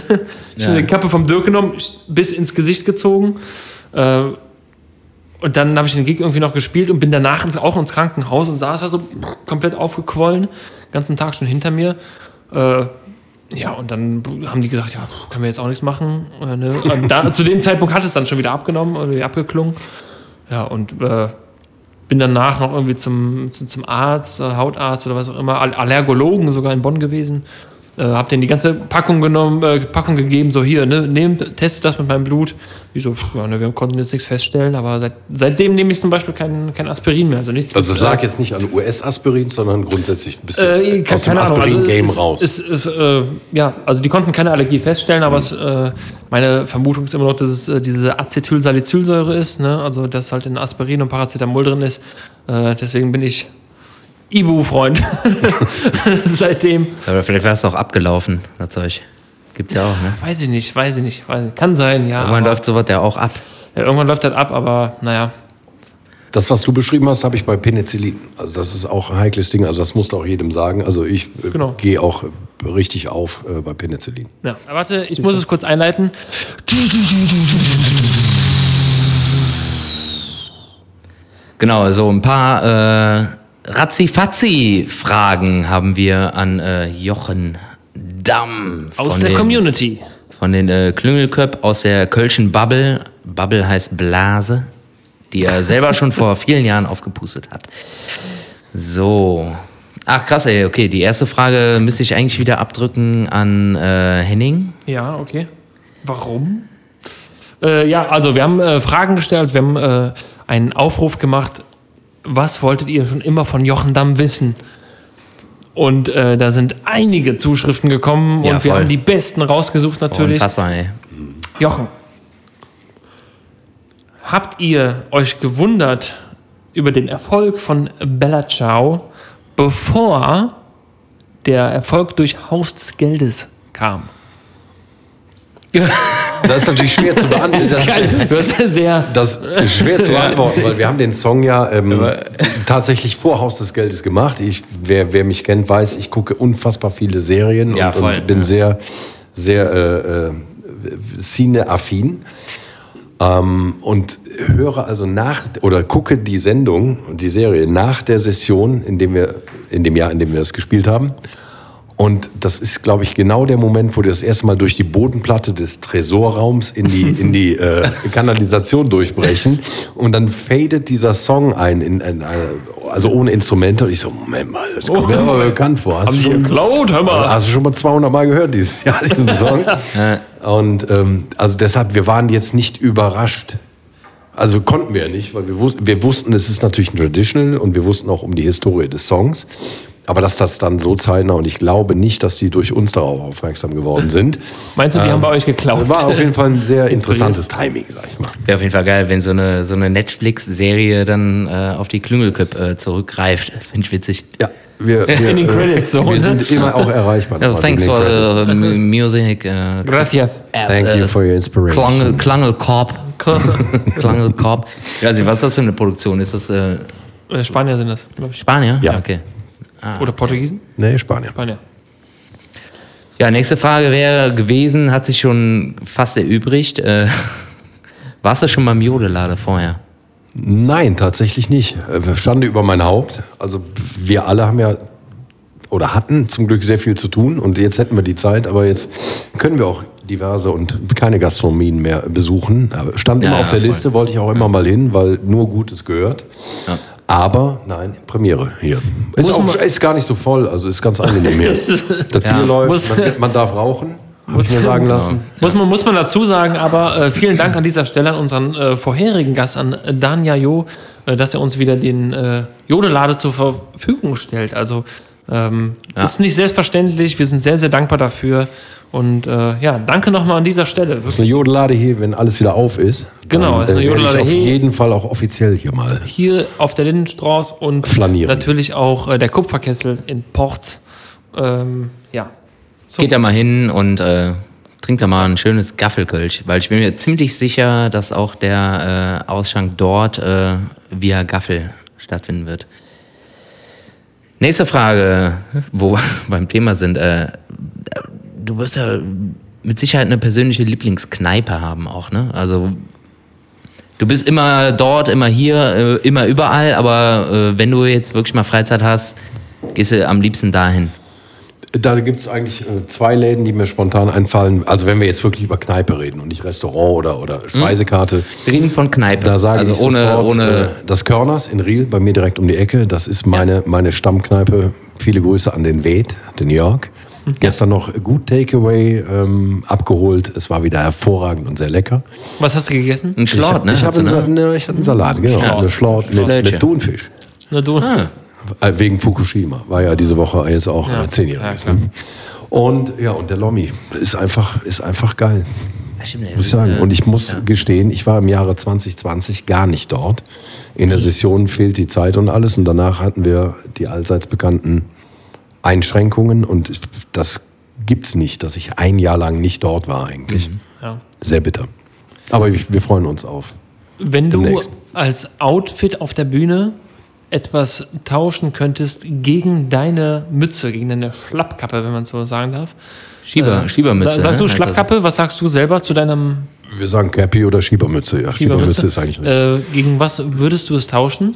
Ich Ja. habe die Kappe vom Dirk genommen, bis ins Gesicht gezogen. Äh, und dann habe ich den Gig irgendwie noch gespielt und bin danach ins, auch ins Krankenhaus und saß da so komplett aufgequollen, den ganzen Tag schon hinter mir. Äh, ja, und dann haben die gesagt, ja, können wir jetzt auch nichts machen. Äh, ne? Da, zu dem Zeitpunkt hat es dann schon wieder abgenommen, irgendwie abgeklungen. Ja, und äh, bin danach noch irgendwie zum, zum, zum Arzt, äh, Hautarzt oder was auch immer, Al- Allergologen sogar in Bonn gewesen. Äh, hab denen die ganze Packung genommen, äh, Packung gegeben, so hier, ne, nehmt, testet das mit meinem Blut. Die so, pf, ja, ne, wir konnten jetzt nichts feststellen, aber seit, seitdem nehme ich zum Beispiel kein, kein Aspirin mehr. Also nichts Also es lag jetzt nicht an US-Aspirin, sondern grundsätzlich bist du äh, aus dem also Aspirin-Game es, raus. Es, es, äh, ja, also die konnten keine Allergie feststellen, aber es, äh, meine Vermutung ist immer noch, dass es äh, diese Acetylsalicylsäure ist, ne? also dass halt in Aspirin und Paracetamol drin ist. Deswegen bin ich Ibu-Freund seitdem. Aber vielleicht war es auch abgelaufen, das Zeug. Gibt's ja auch, ne? Weiß ich nicht, weiß ich nicht. Weiß ich. Kann sein, ja. Irgendwann aber, läuft sowas ja auch ab. ja. Irgendwann läuft das ab, aber naja. Das, was du beschrieben hast, habe ich bei Penicillin. Also das ist auch ein heikles Ding. Also das musst du auch jedem sagen. Also ich äh, Genau. gehe auch richtig auf äh, bei Penicillin. Ja, warte, ich muss es kurz einleiten. Genau, so ein paar äh, Razzi-Fazzi-Fragen haben wir an äh, Jochen Damm. Aus der den, Community. Von den äh, Klüngelköp aus der Kölschen Bubble. Bubble heißt Blase, die er selber schon vor vielen Jahren aufgepustet hat. So. Ach krass, ey, okay. Die erste Frage müsste ich eigentlich wieder abdrücken an äh, Henning. Ja, okay. Warum? Äh, ja, also wir haben äh, Fragen gestellt, wir haben äh, einen Aufruf gemacht, was wolltet ihr schon immer von Jochen Damm wissen? Und äh, da sind einige Zuschriften gekommen Ja, und wir voll. haben die besten rausgesucht natürlich. Unfassbar, ey. Jochen, habt ihr euch gewundert über den Erfolg von Bella Ciao, bevor der Erfolg durch Haus des Geldes kam? Das ist natürlich schwer zu beantworten. Das, hast ja sehr. das ist schwer zu beantworten, weil wir haben den Song ja ähm, tatsächlich vor Haus des Geldes gemacht. Ich, wer, wer mich kennt, weiß, ich gucke unfassbar viele Serien Ja, und, voll, und bin ja. sehr, sehr äh, äh, Cine-affin. Ähm, und höre also nach oder gucke die Sendung die Serie nach der Session, in dem wir, in dem Jahr, in dem wir das gespielt haben. Und das ist, glaube ich, genau der Moment, wo die das erste Mal durch die Bodenplatte des Tresorraums in die, in die äh, Kanalisation durchbrechen. Und dann fadet dieser Song ein, in, in, äh, also ohne Instrumente. Und ich so, Moment mal, das kommt mir aber bekannt vor. Hast du schon, geklaut, hör mal. Hast du schon mal 200 Mal gehört dieses Jahr, diesen Song? Und ähm, also deshalb, wir waren jetzt nicht überrascht. Also konnten wir ja nicht, weil wir, wus wir wussten, es ist natürlich ein Traditional und wir wussten auch um die Historie des Songs. Aber dass das dann so zeitnah und ich glaube nicht, dass die durch uns darauf aufmerksam geworden sind. Meinst du, die haben bei euch geklaut? War auf jeden Fall ein sehr interessantes Timing, sag ich mal. Wäre auf jeden Fall geil, wenn so eine, so eine Netflix-Serie dann äh, auf die Klüngelköp äh, zurückgreift. Finde ich witzig. Ja, wir, wir, In den äh, Credits so, Wir ne? sind immer auch erreichbar. Ja, nochmal thanks for the music. Äh, Gracias. at, Thank äh, you for your inspiration. Klangel, Klangelkorb. Klangelkorb. Ich weiß nicht, was ist das für eine Produktion? Ist das äh, Äh, Spanier sind das, glaube ich. Spanier? Ja. Okay. Oder Portugiesen? Nee, Spanien. Spanier. Ja, nächste Frage wäre gewesen, hat sich schon fast erübrigt. Äh, warst du schon beim Jodelade vorher? Nein, tatsächlich nicht. Äh, Schande über mein Haupt. Also wir alle haben ja oder hatten zum Glück sehr viel zu tun und jetzt hätten wir die Zeit, aber jetzt können wir auch diverse und keine Gastronomien mehr besuchen. Aber Stand Ja, immer ja, auf der voll. Liste, wollte ich auch immer mal hin, weil nur Gutes gehört. Ja. Aber nein, Premiere hier. Ist, auch, man- ist gar nicht so voll, also ist ganz angenehm hier. Das Bier läuft, Muss- man, man darf rauchen, habe ich mir sagen lassen. Muss man, muss man dazu sagen, aber äh, vielen Dank an dieser Stelle an unseren äh, vorherigen Gast, an Danja Jo, äh, dass er uns wieder den äh, Jodelade zur Verfügung stellt. Also ähm, Ja. ist nicht selbstverständlich. Wir sind sehr, sehr dankbar dafür. Und äh, ja, danke nochmal an dieser Stelle. Das ist eine Jodelade hier, wenn alles wieder auf ist. Genau, dann, ist eine äh, werde Jodelade ich auf jeden Fall auch offiziell hier mal. Hier auf der Lindenstraße und Flanieren. natürlich auch äh, der Kupferkessel in Porz. Ähm, ja. So. Geht da mal hin und äh, trinkt da mal ein schönes Gaffelkölsch, weil ich bin mir ziemlich sicher, dass auch der äh, Ausschank dort äh, via Gaffel stattfinden wird. Nächste Frage, wo wir beim Thema sind. Du wirst ja mit Sicherheit eine persönliche Lieblingskneipe haben auch, ne? Also du bist immer dort, immer hier, äh, immer überall, aber äh, wenn du jetzt wirklich mal Freizeit hast, gehst du am liebsten dahin. Da gibt es eigentlich äh, zwei Läden, die mir spontan einfallen. Also wenn wir jetzt wirklich über Kneipe reden und nicht Restaurant oder, oder Speisekarte. Wir reden von Kneipe. Da sage also ich ohne, sofort, ohne das Körners in Riel, bei mir direkt um die Ecke. Das ist meine, meine Stammkneipe. Viele Grüße an den Wed, den Jörg. Gestern noch gut Takeaway ähm, abgeholt. Es war wieder hervorragend und sehr lecker. Was hast du gegessen? ein Schlort, ne? Ich, habe ne? Ne, ich hatte einen Salat, genau. Schlort. Eine Schlort mit, mit Thunfisch. Na du. Ah, Äh, Wegen Fukushima. War ja diese Woche jetzt auch Ja. äh, zehnjähriges. Ja, ne? Und ja, und der Lommi ist einfach, ist einfach geil. ja, stimmt, Muss sagen. äh, Und ich muss gestehen, ich war im Jahre 2020 gar nicht dort. In der Session fehlt die Zeit und alles. Und danach hatten wir die allseits bekannten Einschränkungen. Und das gibt's nicht, dass ich ein Jahr lang nicht dort war eigentlich. Ja. Sehr bitter. Aber wir wir freuen uns auf. Wenn du Demnächst. als Outfit auf der Bühne etwas tauschen könntest gegen deine Mütze, gegen deine Schlappkappe, wenn man so sagen darf. Schieber, Äh, Schiebermütze. sa- Sagst ne? du Heißt Schlappkappe? Was sagst du selber zu deinem Wir sagen Cappy oder Schiebermütze. Ja, Schiebermütze ist eigentlich nicht. Äh, gegen was würdest du es tauschen?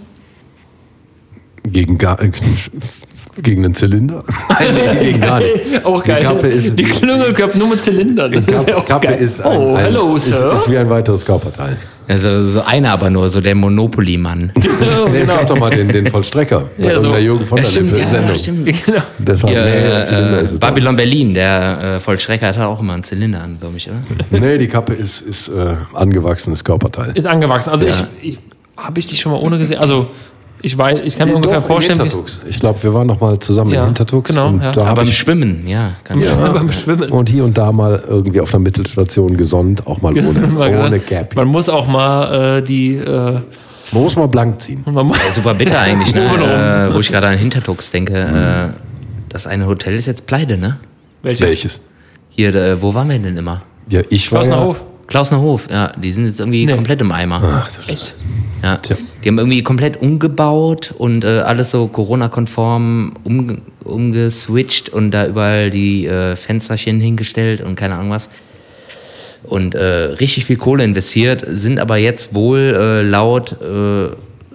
Gegen, gar, gegen einen Zylinder? Nein, nee, gegen gar nichts. Auch geil. Die Kappe ist, die Klüngelköpfe nur mit Zylindern. die Kappe, Auch Kappe geil. ist, ein, oh, ein, hello, ist, Sir. ist wie ein weiteres Körperteil. Also so einer aber nur, so der Monopoly-Mann. Genau, Nee, es genau. gab doch mal den, den Vollstrecker bei Ja, so. der Jürgen von Ja, der stimmt, Lippe ja, Sendung. stimmt. Genau. Deshalb, Hier, nee, ein Zylinder äh, ist es Babylon Berlin, der äh, Vollstrecker hat auch immer einen Zylinder an, glaube ich, oder? Nee, die Kappe ist, ist äh, angewachsenes Körperteil. Ist angewachsen. Also ich, ich habe ich dich schon mal ohne gesehen. Also ich weiß, ich kann mir ungefähr Doch, in vorstellen, Hintertux. Ich glaube, wir waren noch mal zusammen Ja, in Hintertux. genau, und ja. da Aber hab im ich Schwimmen, ja. Kann ich Ja. sagen. beim Schwimmen. und hier und da mal irgendwie auf einer Mittelstation gesonnt, auch mal ohne, mal ohne Cappy. Man muss auch mal äh, die. Äh, Man muss mal blank ziehen. man muss, Ja, super bitter eigentlich, ne? äh, wo ich gerade an Hintertux denke. Äh, das eine Hotel ist jetzt pleite, ne? welches? Welches? Hier, äh, wo waren wir denn immer? Ja, ich war Klausner ja, Hof. Klausner Hof, ja. Die sind jetzt irgendwie Nee. komplett im Eimer. Ach, das Echt? Ja. Tja. Die haben irgendwie komplett umgebaut und äh, alles so Corona-konform umge umgeswitcht und da überall die äh, Fensterchen hingestellt und keine Ahnung was. Und äh, richtig viel Kohle investiert, sind aber jetzt wohl äh, laut äh,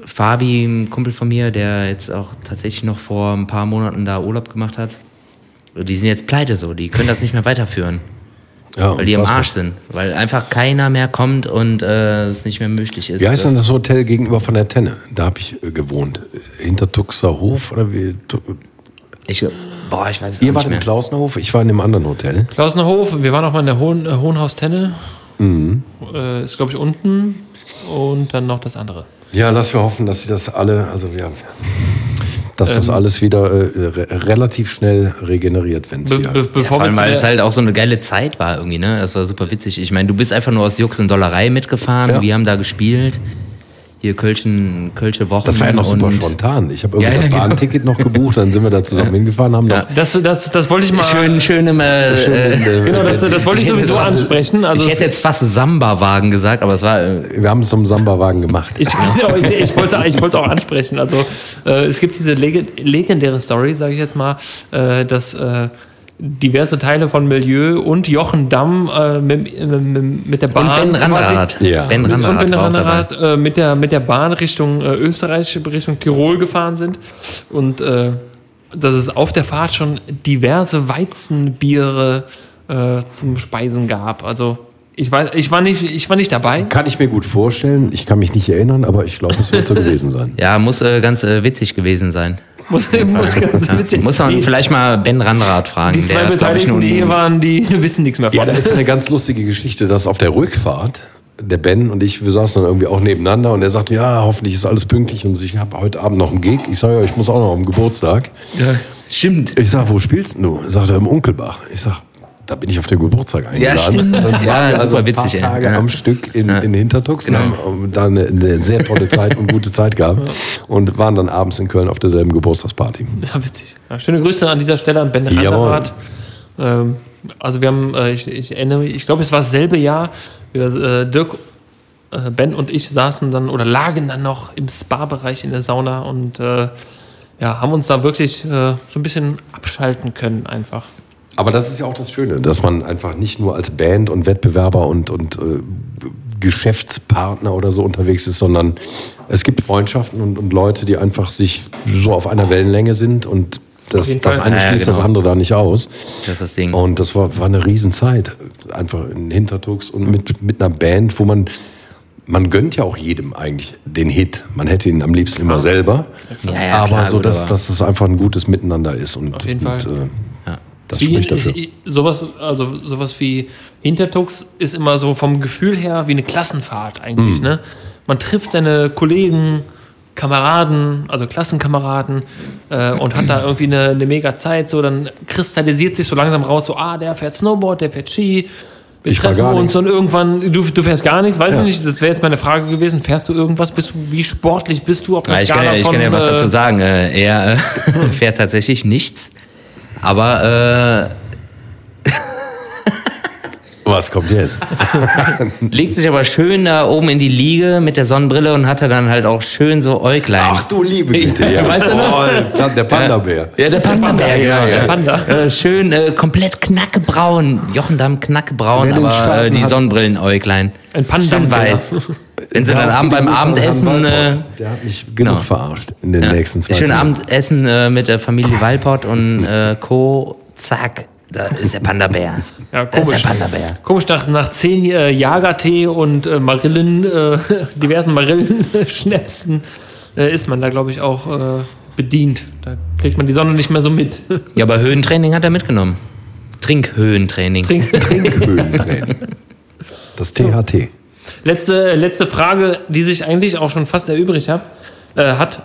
Fabi, ein Kumpel von mir, der jetzt auch tatsächlich noch vor ein paar Monaten da Urlaub gemacht hat, die sind jetzt pleite so, die können das nicht mehr weiterführen, Ja, weil die im unfassbar. Arsch sind, weil einfach keiner mehr kommt und äh, es nicht mehr möglich ist. Wie heißt denn das Hotel gegenüber von der Tenne? Da habe ich äh, gewohnt. Hintertuxer Hof oder wie? Ich, boah, ich weiß es Ihr wart im mehr. Klausner Hof, ich war in einem anderen Hotel. Klausner Hof. Wir waren auch mal in der Hohen, äh, Hohenhaus Tenne. Mhm. Äh, ist, glaube ich, unten. Und dann noch das andere. Ja, lass wir hoffen, dass sie das alle, also wir, dass Ähm. das alles wieder äh, re relativ schnell regeneriert, wenn Be sie. be Ja, vor allem, weil es halt auch so eine geile Zeit war irgendwie, ne? Das war super witzig. Ich meine, du bist einfach nur aus Jux und Dollerei mitgefahren. Ja. Wir haben da gespielt. Hier Kölschen, Kölsche Wochen. das war ja noch super spontan. Ich habe Ja, irgendwie ja, das genau. Bahnticket noch gebucht, dann sind wir da zusammen hingefahren, haben noch das, das, das wollte ich mal. Schön, schön im. Äh, äh, Genau, das, das wollte ich, Ich hätte sowieso das- ansprechen. Also ich hätte jetzt fast Samba-Wagen gesagt, aber es war. Äh, wir haben es zum Samba-Wagen gemacht. Ich, ich, ich wollte es ich auch ansprechen. Also äh, es gibt diese leg legendäre Story, sage ich jetzt mal, äh, dass äh, diverse Teile von Milieu und Jochen Damm äh, mit, mit, mit der Bahn und Ben Randerrad. Ja. Ben und Ben war. Randerrad äh, mit, der, mit der Bahn Richtung äh, Österreich, Richtung Tirol gefahren sind. Und äh, dass es auf der Fahrt schon diverse Weizenbiere äh, zum Speisen gab. Also ich, weiß, ich, war nicht, ich war nicht dabei. Kann ich mir gut vorstellen. Ich kann mich nicht erinnern, aber ich glaube, es wird so gewesen sein. Ja, muss äh, ganz äh, witzig gewesen sein. Muss, muss ganz Ja. witzig. Muss man die, vielleicht mal Ben Randerrad fragen. die zwei der, Beteiligten, nun- die hier waren, die wissen nichts mehr von. Ja, da ist eine ganz lustige Geschichte, dass auf der Rückfahrt der Ben und ich, wir saßen dann irgendwie auch nebeneinander und er sagte, ja, hoffentlich ist alles pünktlich und ich habe heute Abend noch einen Gig. Ich sage, ja, ich muss auch noch am Geburtstag. Stimmt. Ich sag, wo spielst du? Er sagt, im Unkelbach. Ich sag, da bin ich auf den Geburtstag eingeladen. stimmt. Dann waren Ja, wir super ein witzig, ey. Paar Tage Ja. am Stück in, in Hintertux Genau. und haben da eine, eine sehr tolle Zeit und gute Zeit gehabt und waren dann abends in Köln auf derselben Geburtstagsparty. Ja, witzig. Ja, schöne Grüße an dieser Stelle an Ben Jawohl. Randerrath. Ähm, also wir haben, äh, ich, ich erinnere mich, ich glaube, es war dasselbe Jahr. Wir, äh, Dirk, äh, Ben und ich saßen dann oder lagen dann noch im Spa-Bereich in der Sauna und äh, ja, haben uns da wirklich äh, so ein bisschen abschalten können einfach. Aber das ist ja auch das Schöne, dass man einfach nicht nur als Band und Wettbewerber und, und äh, Geschäftspartner oder so unterwegs ist, sondern es gibt Freundschaften und, und Leute, die einfach sich so auf einer Wellenlänge sind und Das, das Fall. eine ja, schließt das genau. andere da nicht aus. Das ist das Ding. Und das war, war eine Riesenzeit. Einfach in Hintertux und mit, mit einer Band, wo man, man gönnt ja auch jedem eigentlich den Hit. Man hätte ihn am liebsten immer selber. Ja, ja, aber klar, so, dass, dass es einfach ein gutes Miteinander ist. Und, Auf jeden Fall. Und, äh, ja. Das Wie, spricht dafür. ist- sowas, also sowas wie Hintertux ist immer so vom Gefühl her wie eine Klassenfahrt Mhm. eigentlich. Ne? Man trifft seine Kollegen, Kameraden, also Klassenkameraden äh, und hat da irgendwie eine, eine mega Zeit. So, dann kristallisiert sich so langsam raus, so, ah, der fährt Snowboard, der fährt Ski. Wir Ich treffen uns nichts. und irgendwann, du, du fährst gar nichts, weiß Ja. ich nicht, das wäre jetzt meine Frage gewesen. Fährst du irgendwas? Bist du, wie sportlich bist du auf der Ja, ich, kann ja, ich von, kann ja was äh, dazu sagen. Äh, er äh, fährt tatsächlich nichts. Aber Was kommt jetzt? äh, legt sich aber schön da oben in die Liege mit der Sonnenbrille und hat er dann halt auch schön so Äuglein. Ach du liebe Güte. Ja. Weißt du noch? Oh, der, Panda-Bär. Ja, der Panda-Bär, ja, genau. ja. Der Panda. Äh, schön äh, komplett knackebraun. Jochendamm knackebraun, aber äh, die Sonnenbrillenäuglein. Ein Panda. Weiß. Wenn sie dann Ja, abend beim Abendessen... Äh, der hat mich genau. genug verarscht in den ja, nächsten zwei schön. Abendessen äh, mit der Familie Walpott und äh, Co. Zack, da ist der Panda-Bär. Ja, Da ist komisch. der Panda-Bär. Komisch, nach, nach zehn äh, Jagertee und äh, Marillen, äh, diversen Marillenschnäpsen, äh, ist man da, glaube ich, auch äh, bedient. Da kriegt man die Sonne nicht mehr so mit. Ja, aber Höhentraining hat er mitgenommen. Trinkhöhentraining. Trink- Trinkhöhentraining. Das THT. Letzte, letzte Frage, die sich eigentlich auch schon fast erübrigt hat, äh, hat.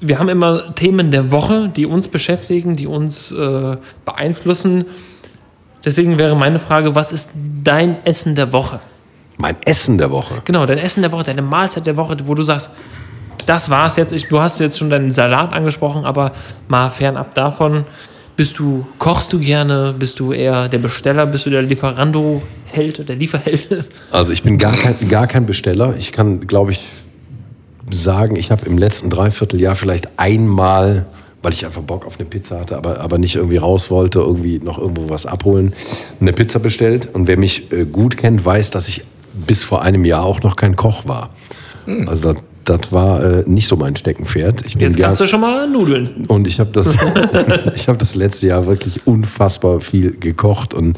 Wir haben immer Themen der Woche, die uns beschäftigen, die uns äh, beeinflussen. Deswegen wäre meine Frage, was ist dein Essen der Woche? Mein Essen der Woche. Genau, dein Essen der Woche, deine Mahlzeit der Woche, wo du sagst, das war's jetzt. Ich, du hast jetzt schon deinen Salat angesprochen, aber mal fernab davon, bist du, kochst du gerne? Bist du eher der Besteller? Bist du der Lieferando-Held, der Lieferheld? Also ich bin gar kein, gar kein Besteller. Ich kann, glaube ich, sagen, ich habe im letzten Dreivierteljahr vielleicht einmal, weil ich einfach Bock auf eine Pizza hatte, aber, aber nicht irgendwie raus wollte, irgendwie noch irgendwo was abholen, eine Pizza bestellt. Und wer mich äh, gut kennt, weiß, dass ich bis vor einem Jahr auch noch kein Koch war. Also das, das war äh, nicht so mein Steckenpferd. Ich Jetzt kannst du schon mal Nudeln. und ich habe das, ich habe das letzte Jahr wirklich unfassbar viel gekocht und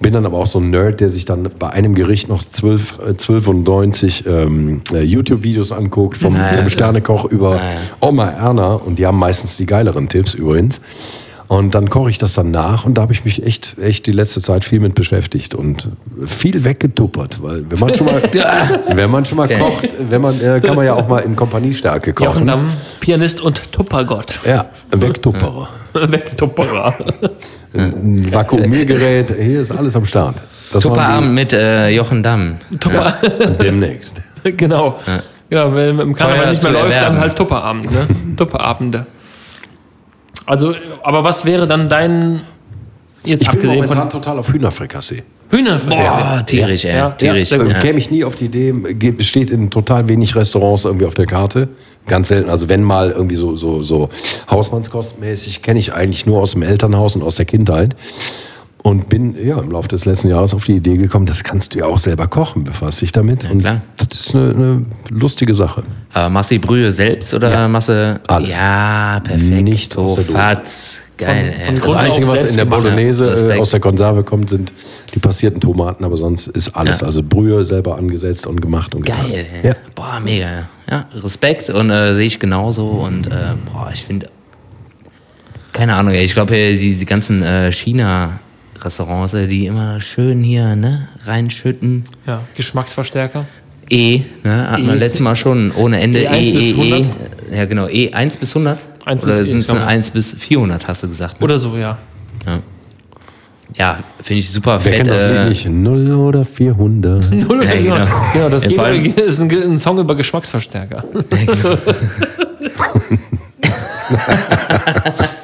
bin dann aber auch so ein Nerd, der sich dann bei einem Gericht noch 12, äh, 12 und 90 ähm, äh, YouTube-Videos anguckt, vom, Ja, ja, vom. Sternekoch über Ja, ja. Oma Erna und die haben meistens die geileren Tipps übrigens. Und dann koche ich das dann nach und da habe ich mich echt, echt die letzte Zeit viel mit beschäftigt und viel weggetuppert, weil wenn man schon mal, wenn man schon mal kocht, wenn man, äh, kann man ja auch mal in Kompaniestärke kochen. Jochen Damm, Pianist und Tuppergott. Ja, Wegtupperer. Wegtupperer. Ein Vakuumiergerät, hier ist alles am Start. Das Super waren Abend mit äh, Jochen Damm. Tupper. die- Demnächst. genau. Genau, wenn im Karneval nicht mehr läuft, dann erwerben. halt Tupperabend, ne? Tupperabende. Also, aber was wäre dann dein, jetzt Ich bin abgesehen momentan von total auf Hühnerfrikassee. Hühnerfrikassee? Boah, tierisch, ey. Ja, tierisch. ja. Ja. Käme ich nie auf die Idee, besteht in total wenig Restaurants irgendwie auf der Karte. Ganz selten. Also wenn mal irgendwie so, so, so Hausmannskostmäßig, kenne ich eigentlich nur aus dem Elternhaus und aus der Kindheit. Und bin ja im Laufe des letzten Jahres auf die Idee gekommen, das kannst du ja auch selber kochen, befasst dich damit. und klar. das ist eine, eine lustige Sache. Aber du die Brühe selbst oder Ja. du. Alles. Ja, perfekt. Nichts so aus der Dose. fatz. Geil, von ey. Grund Das Einzige, was in der gemacht. Bolognese äh, Respekt. aus der Konserve kommt, sind die passierten Tomaten, aber sonst ist alles. Ja. Also Brühe selber angesetzt und gemacht und. Geil, ey. Ja. Boah, mega. Ja, Respekt und äh, sehe ich genauso. Und äh, boah, ich finde. Keine Ahnung, ey. Ich glaube, die, die ganzen äh, China-Restaurants, äh, die immer schön hier ne, reinschütten. Ja, Geschmacksverstärker. E, ne, hatten wir E. letztes Mal schon ohne Ende. E1 E, bis E, 100? E. Ja, genau. E 1 bis 100? 1 bis- Oder sind es ja. 1 bis 400, hast du gesagt? Ne? Oder so, ja. Ja, ja finde ich super Wer fett. kennt das äh, nicht? 0 oder 400. Null oder Ja, genau. genau. genau, das Ja, vor allem- ist ein, ein Song über Geschmacksverstärker.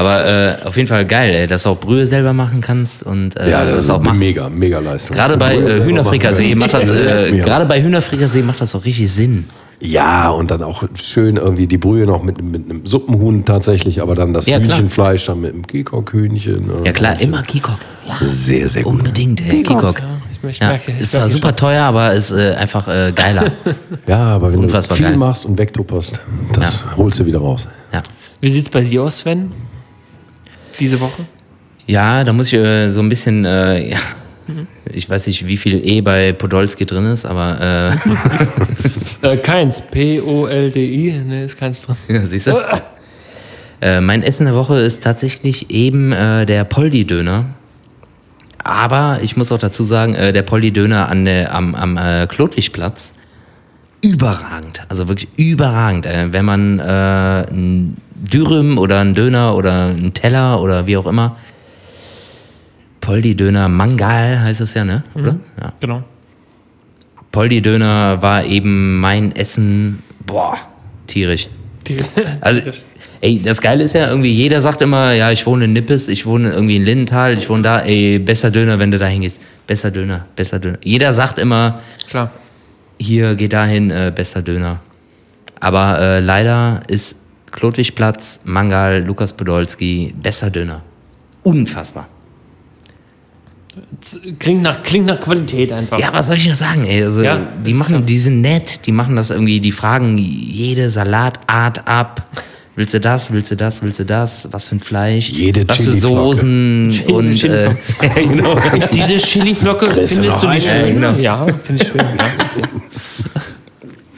Aber äh, auf jeden Fall geil, ey, dass du auch Brühe selber machen kannst und äh, Ja, das ist auch machst. mega, mega Leistung. Gerade bei äh, Hühnerfrikassee machen. macht das, äh, gerade bei Hühnerfrikassee macht das auch richtig Sinn. Ja, und dann auch schön irgendwie die Brühe noch mit, mit einem Suppenhuhn tatsächlich, aber dann das Ja. Hühnchenfleisch dann mit dem Kikok-Hühnchen. Ja klar, immer Kikok. Ja, Sehr, sehr gut. unbedingt, ey, Kikok. Ja, ich, ich Ja, merke, ich ist zwar super teuer, aber ist äh, einfach äh, geiler. Ja, aber wenn du viel geil. machst und wegtupperst, das Ja. holst du wieder raus. ja. Wie sieht's bei dir aus, Sven? Diese Woche? Ja, da muss ich äh, so ein bisschen, äh, ja, ich weiß nicht, wie viel E bei Podolski drin ist, aber Äh, keins. P-O-L-D-I. Ne, ist keins drin. äh, ja, siehst du? Äh, mein Essen der Woche ist tatsächlich eben äh, der Poldi-Döner. Aber ich muss auch dazu sagen, äh, der Poldi-Döner an der, am, am äh, Klotwigplatz, überragend. Also wirklich überragend. Äh, wenn man äh, ein Dürüm oder einen Döner oder einen Teller oder wie auch immer, Poldi-Döner, Mangal heißt es ja, ne? Oder? Ja. Genau. Poldi-Döner war eben mein Essen, boah, tierisch. Die, Also, ey, das Geile ist ja irgendwie, jeder sagt immer, ja, ich wohne in Nippes, ich wohne irgendwie in Lindenthal, ich wohne da, ey, besser Döner, wenn du da hingehst. Besser Döner, besser Döner. Jeder sagt immer, klar. Hier, geh dahin, äh, besser Döner. Aber äh, leider ist Klotwigplatz, Mangal, Lukas Podolski, besser Döner. Unfassbar. Klingt nach, klingt nach Qualität einfach. Ja, was soll ich noch sagen, ey? Also, Ja, die machen, so. die sind nett, die machen das irgendwie, die fragen jede Salatart ab. Willst du das, willst du das, willst du das? Was für ein Fleisch? Jede Was für. Soßen Chili- und äh, Chiliflocke. genau. Ist diese Chiliflocke, findest du die schön? Ja, genau. Ja, finde ich schön. Ja.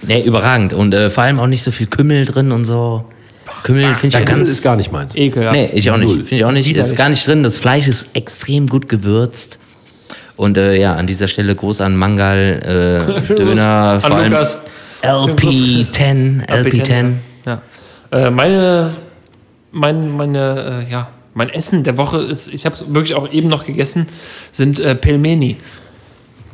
Nee, überragend. Und äh, vor allem auch nicht so viel Kümmel drin und so. Kümmel finde ich ja Kümmel ganz. ist gar nicht meins. Ekelhaft. Nee, ich auch nicht. Finde ich auch nicht. Ist gar nicht drin. Das Fleisch ist extrem gut gewürzt. Und äh, ja, an dieser Stelle Gruß an Mangal, äh, Döner, Gruß vor an allem Lukas. Schönen LP10, LP10. Äh, meine, mein, meine, äh, ja, mein Essen der Woche ist, ich habe es wirklich auch eben noch gegessen, sind äh, Pelmeni.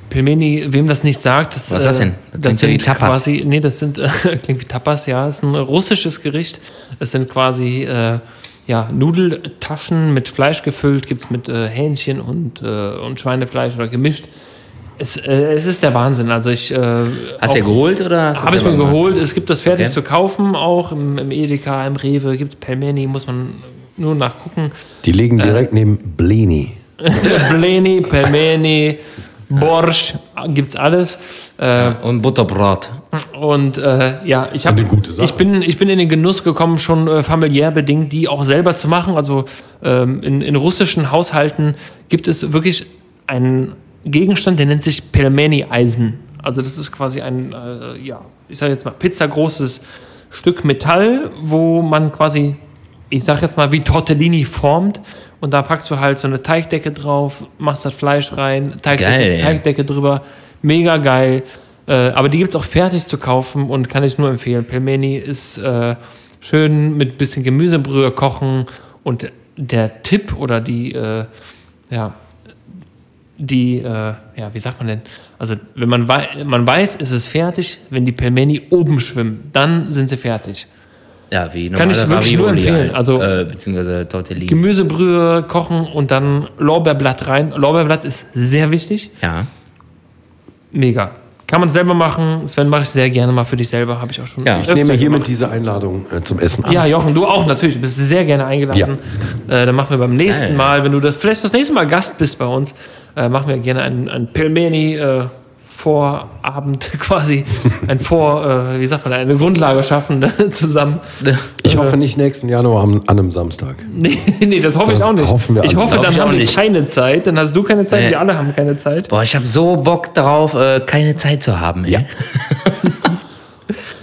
Pelmeni, wem das nicht sagt, das, Was ist das äh, denn? Das Das klingt ja wie sind Tapas. quasi, nee, das sind klingt wie Tapas, ja, ist ein russisches Gericht. Es sind quasi äh, ja, Nudeltaschen mit Fleisch gefüllt, gibt es mit äh, Hähnchen und, und Schweinefleisch oder gemischt. Es, äh, es ist der Wahnsinn. Also ich äh, Hast du geholt oder? hast du habe ich mir gemacht? geholt. Es gibt das fertig Okay. zu kaufen, auch im, im Edeka, im Rewe, gibt es Pelmeni, muss man nur nachgucken. Die liegen direkt neben Bleni. Bleni, Pelmeni, Borsch, gibt's alles. Äh, Und Butterbrot. und äh, ja, ich, hab, ich, bin, ich bin in den Genuss gekommen, schon äh, familiär bedingt, die auch selber zu machen. Also ähm, in, in russischen Haushalten gibt es wirklich einen Gegenstand, der nennt sich Pelmeni-Eisen. Also das ist quasi ein, äh, ja, ich sage jetzt mal, pizzagroßes Stück Metall, wo man quasi, ich sage jetzt mal, wie Tortellini formt. Und da packst du halt so eine Teigdecke drauf, machst das Fleisch rein, Teigdecke, Geil. Teigdecke drüber. Mega geil. Äh, aber die gibt es auch fertig zu kaufen und kann ich nur empfehlen. Pelmeni ist äh, schön mit bisschen Gemüsebrühe kochen und der Tipp oder die, äh, ja, die, äh, ja, wie sagt man denn? Also, wenn man, wei man weiß, ist es fertig, wenn die Pelmeni oben schwimmen, dann sind sie fertig. Ja, wie Kann ich wirklich nur Ravioli empfehlen. halt. Also- äh, beziehungsweise Tortellini. Gemüsebrühe kochen und dann Lorbeerblatt rein. Lorbeerblatt ist sehr wichtig. ja. Mega. Kann man selber machen. Sven, mache ich sehr gerne mal für dich selber. Habe ich auch schon. Ja. Ich nehme hiermit gemacht. diese Einladung äh, zum Essen an. Ja, Jochen, du auch natürlich. Du bist sehr gerne eingeladen. Äh, dann machen wir beim nächsten. Mal, wenn du das, vielleicht das nächste Mal Gast bist bei uns, äh, machen wir gerne einen, einen Pelmeni äh, Vorabend quasi, ein Vor, äh, wie sagt man, eine Grundlage schaffen ne, zusammen. Ich hoffe nicht nächsten Januar am, an einem Samstag. Nee, nee, das hoffe ich Das auch nicht. hoffen wir ich hoffe, dann ich haben wir keine Zeit. Dann hast du keine Zeit, Nee. wir alle haben keine Zeit. Boah, ich habe so Bock darauf, äh, keine Zeit zu haben. Ey. Ja.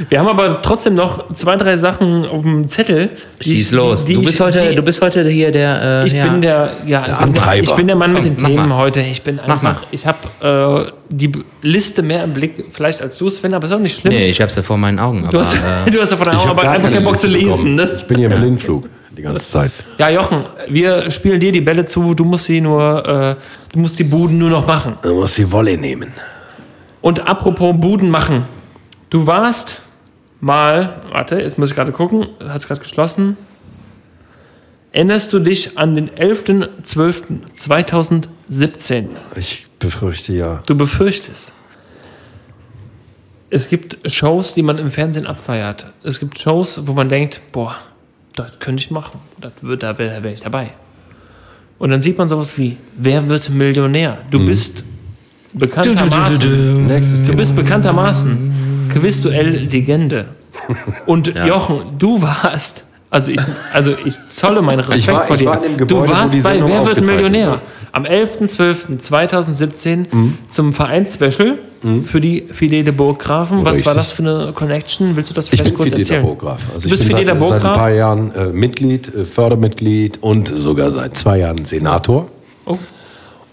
Wir haben aber trotzdem noch zwei, drei Sachen auf dem Zettel. die Schieß ich- los. die- die du, ich- bist heute, die- du bist heute hier der. Äh, Ich ja. bin der, ja, ich bin, Antreiber. ich bin der Mann mit Komm, den mach Themen mal. heute. Ich bin Mach einfach, mal. ich habe äh, die Liste mehr im Blick, vielleicht als du, Sven, aber ist auch nicht schlimm. Nee, ich hab's ja vor meinen Augen. Du Aber, hast, äh, du hast davon Ich hab aber gar einfach keine keinen Bock zu lesen. Ne? Ich bin hier im Blindflug die ganze Zeit. Ja, Jochen, wir spielen dir die Bälle zu. Du musst sie nur, äh, du musst die Buden nur noch machen. Man muss die Wolle nehmen. Und apropos Buden machen. Du warst mal, warte, jetzt muss ich gerade gucken, hat es gerade geschlossen. Erinnerst du dich an den 11.12.2017? Ich befürchte ja. Du befürchtest. Es gibt Shows, die man im Fernsehen abfeiert. Es gibt Shows, wo man denkt, boah, das könnte ich machen. Das wird, da wäre wär ich dabei. Und dann sieht man sowas wie, wer wird Millionär? Du bist bekanntermaßen, Nächstes du Thema. bist bekanntermaßen Quizduell Legende. Und Jochen, du warst Also ich, also ich zolle meinen Respekt Ich war- vor ich dir. du Gebäude, wo warst bei Wer wird Millionär? Am 11.12.2017 Mhm. zum Vereinsspecial für die Fidele Burggrafen. Was Richtig. war das für eine Connection? Willst du das Ich vielleicht bin kurz Fideler erzählen? Burggraf. Also du bist ich bin Fideler seit, seit ein Burggraf? paar Jahren äh, Mitglied, äh, Fördermitglied und sogar seit zwei Jahren Senator. Oh.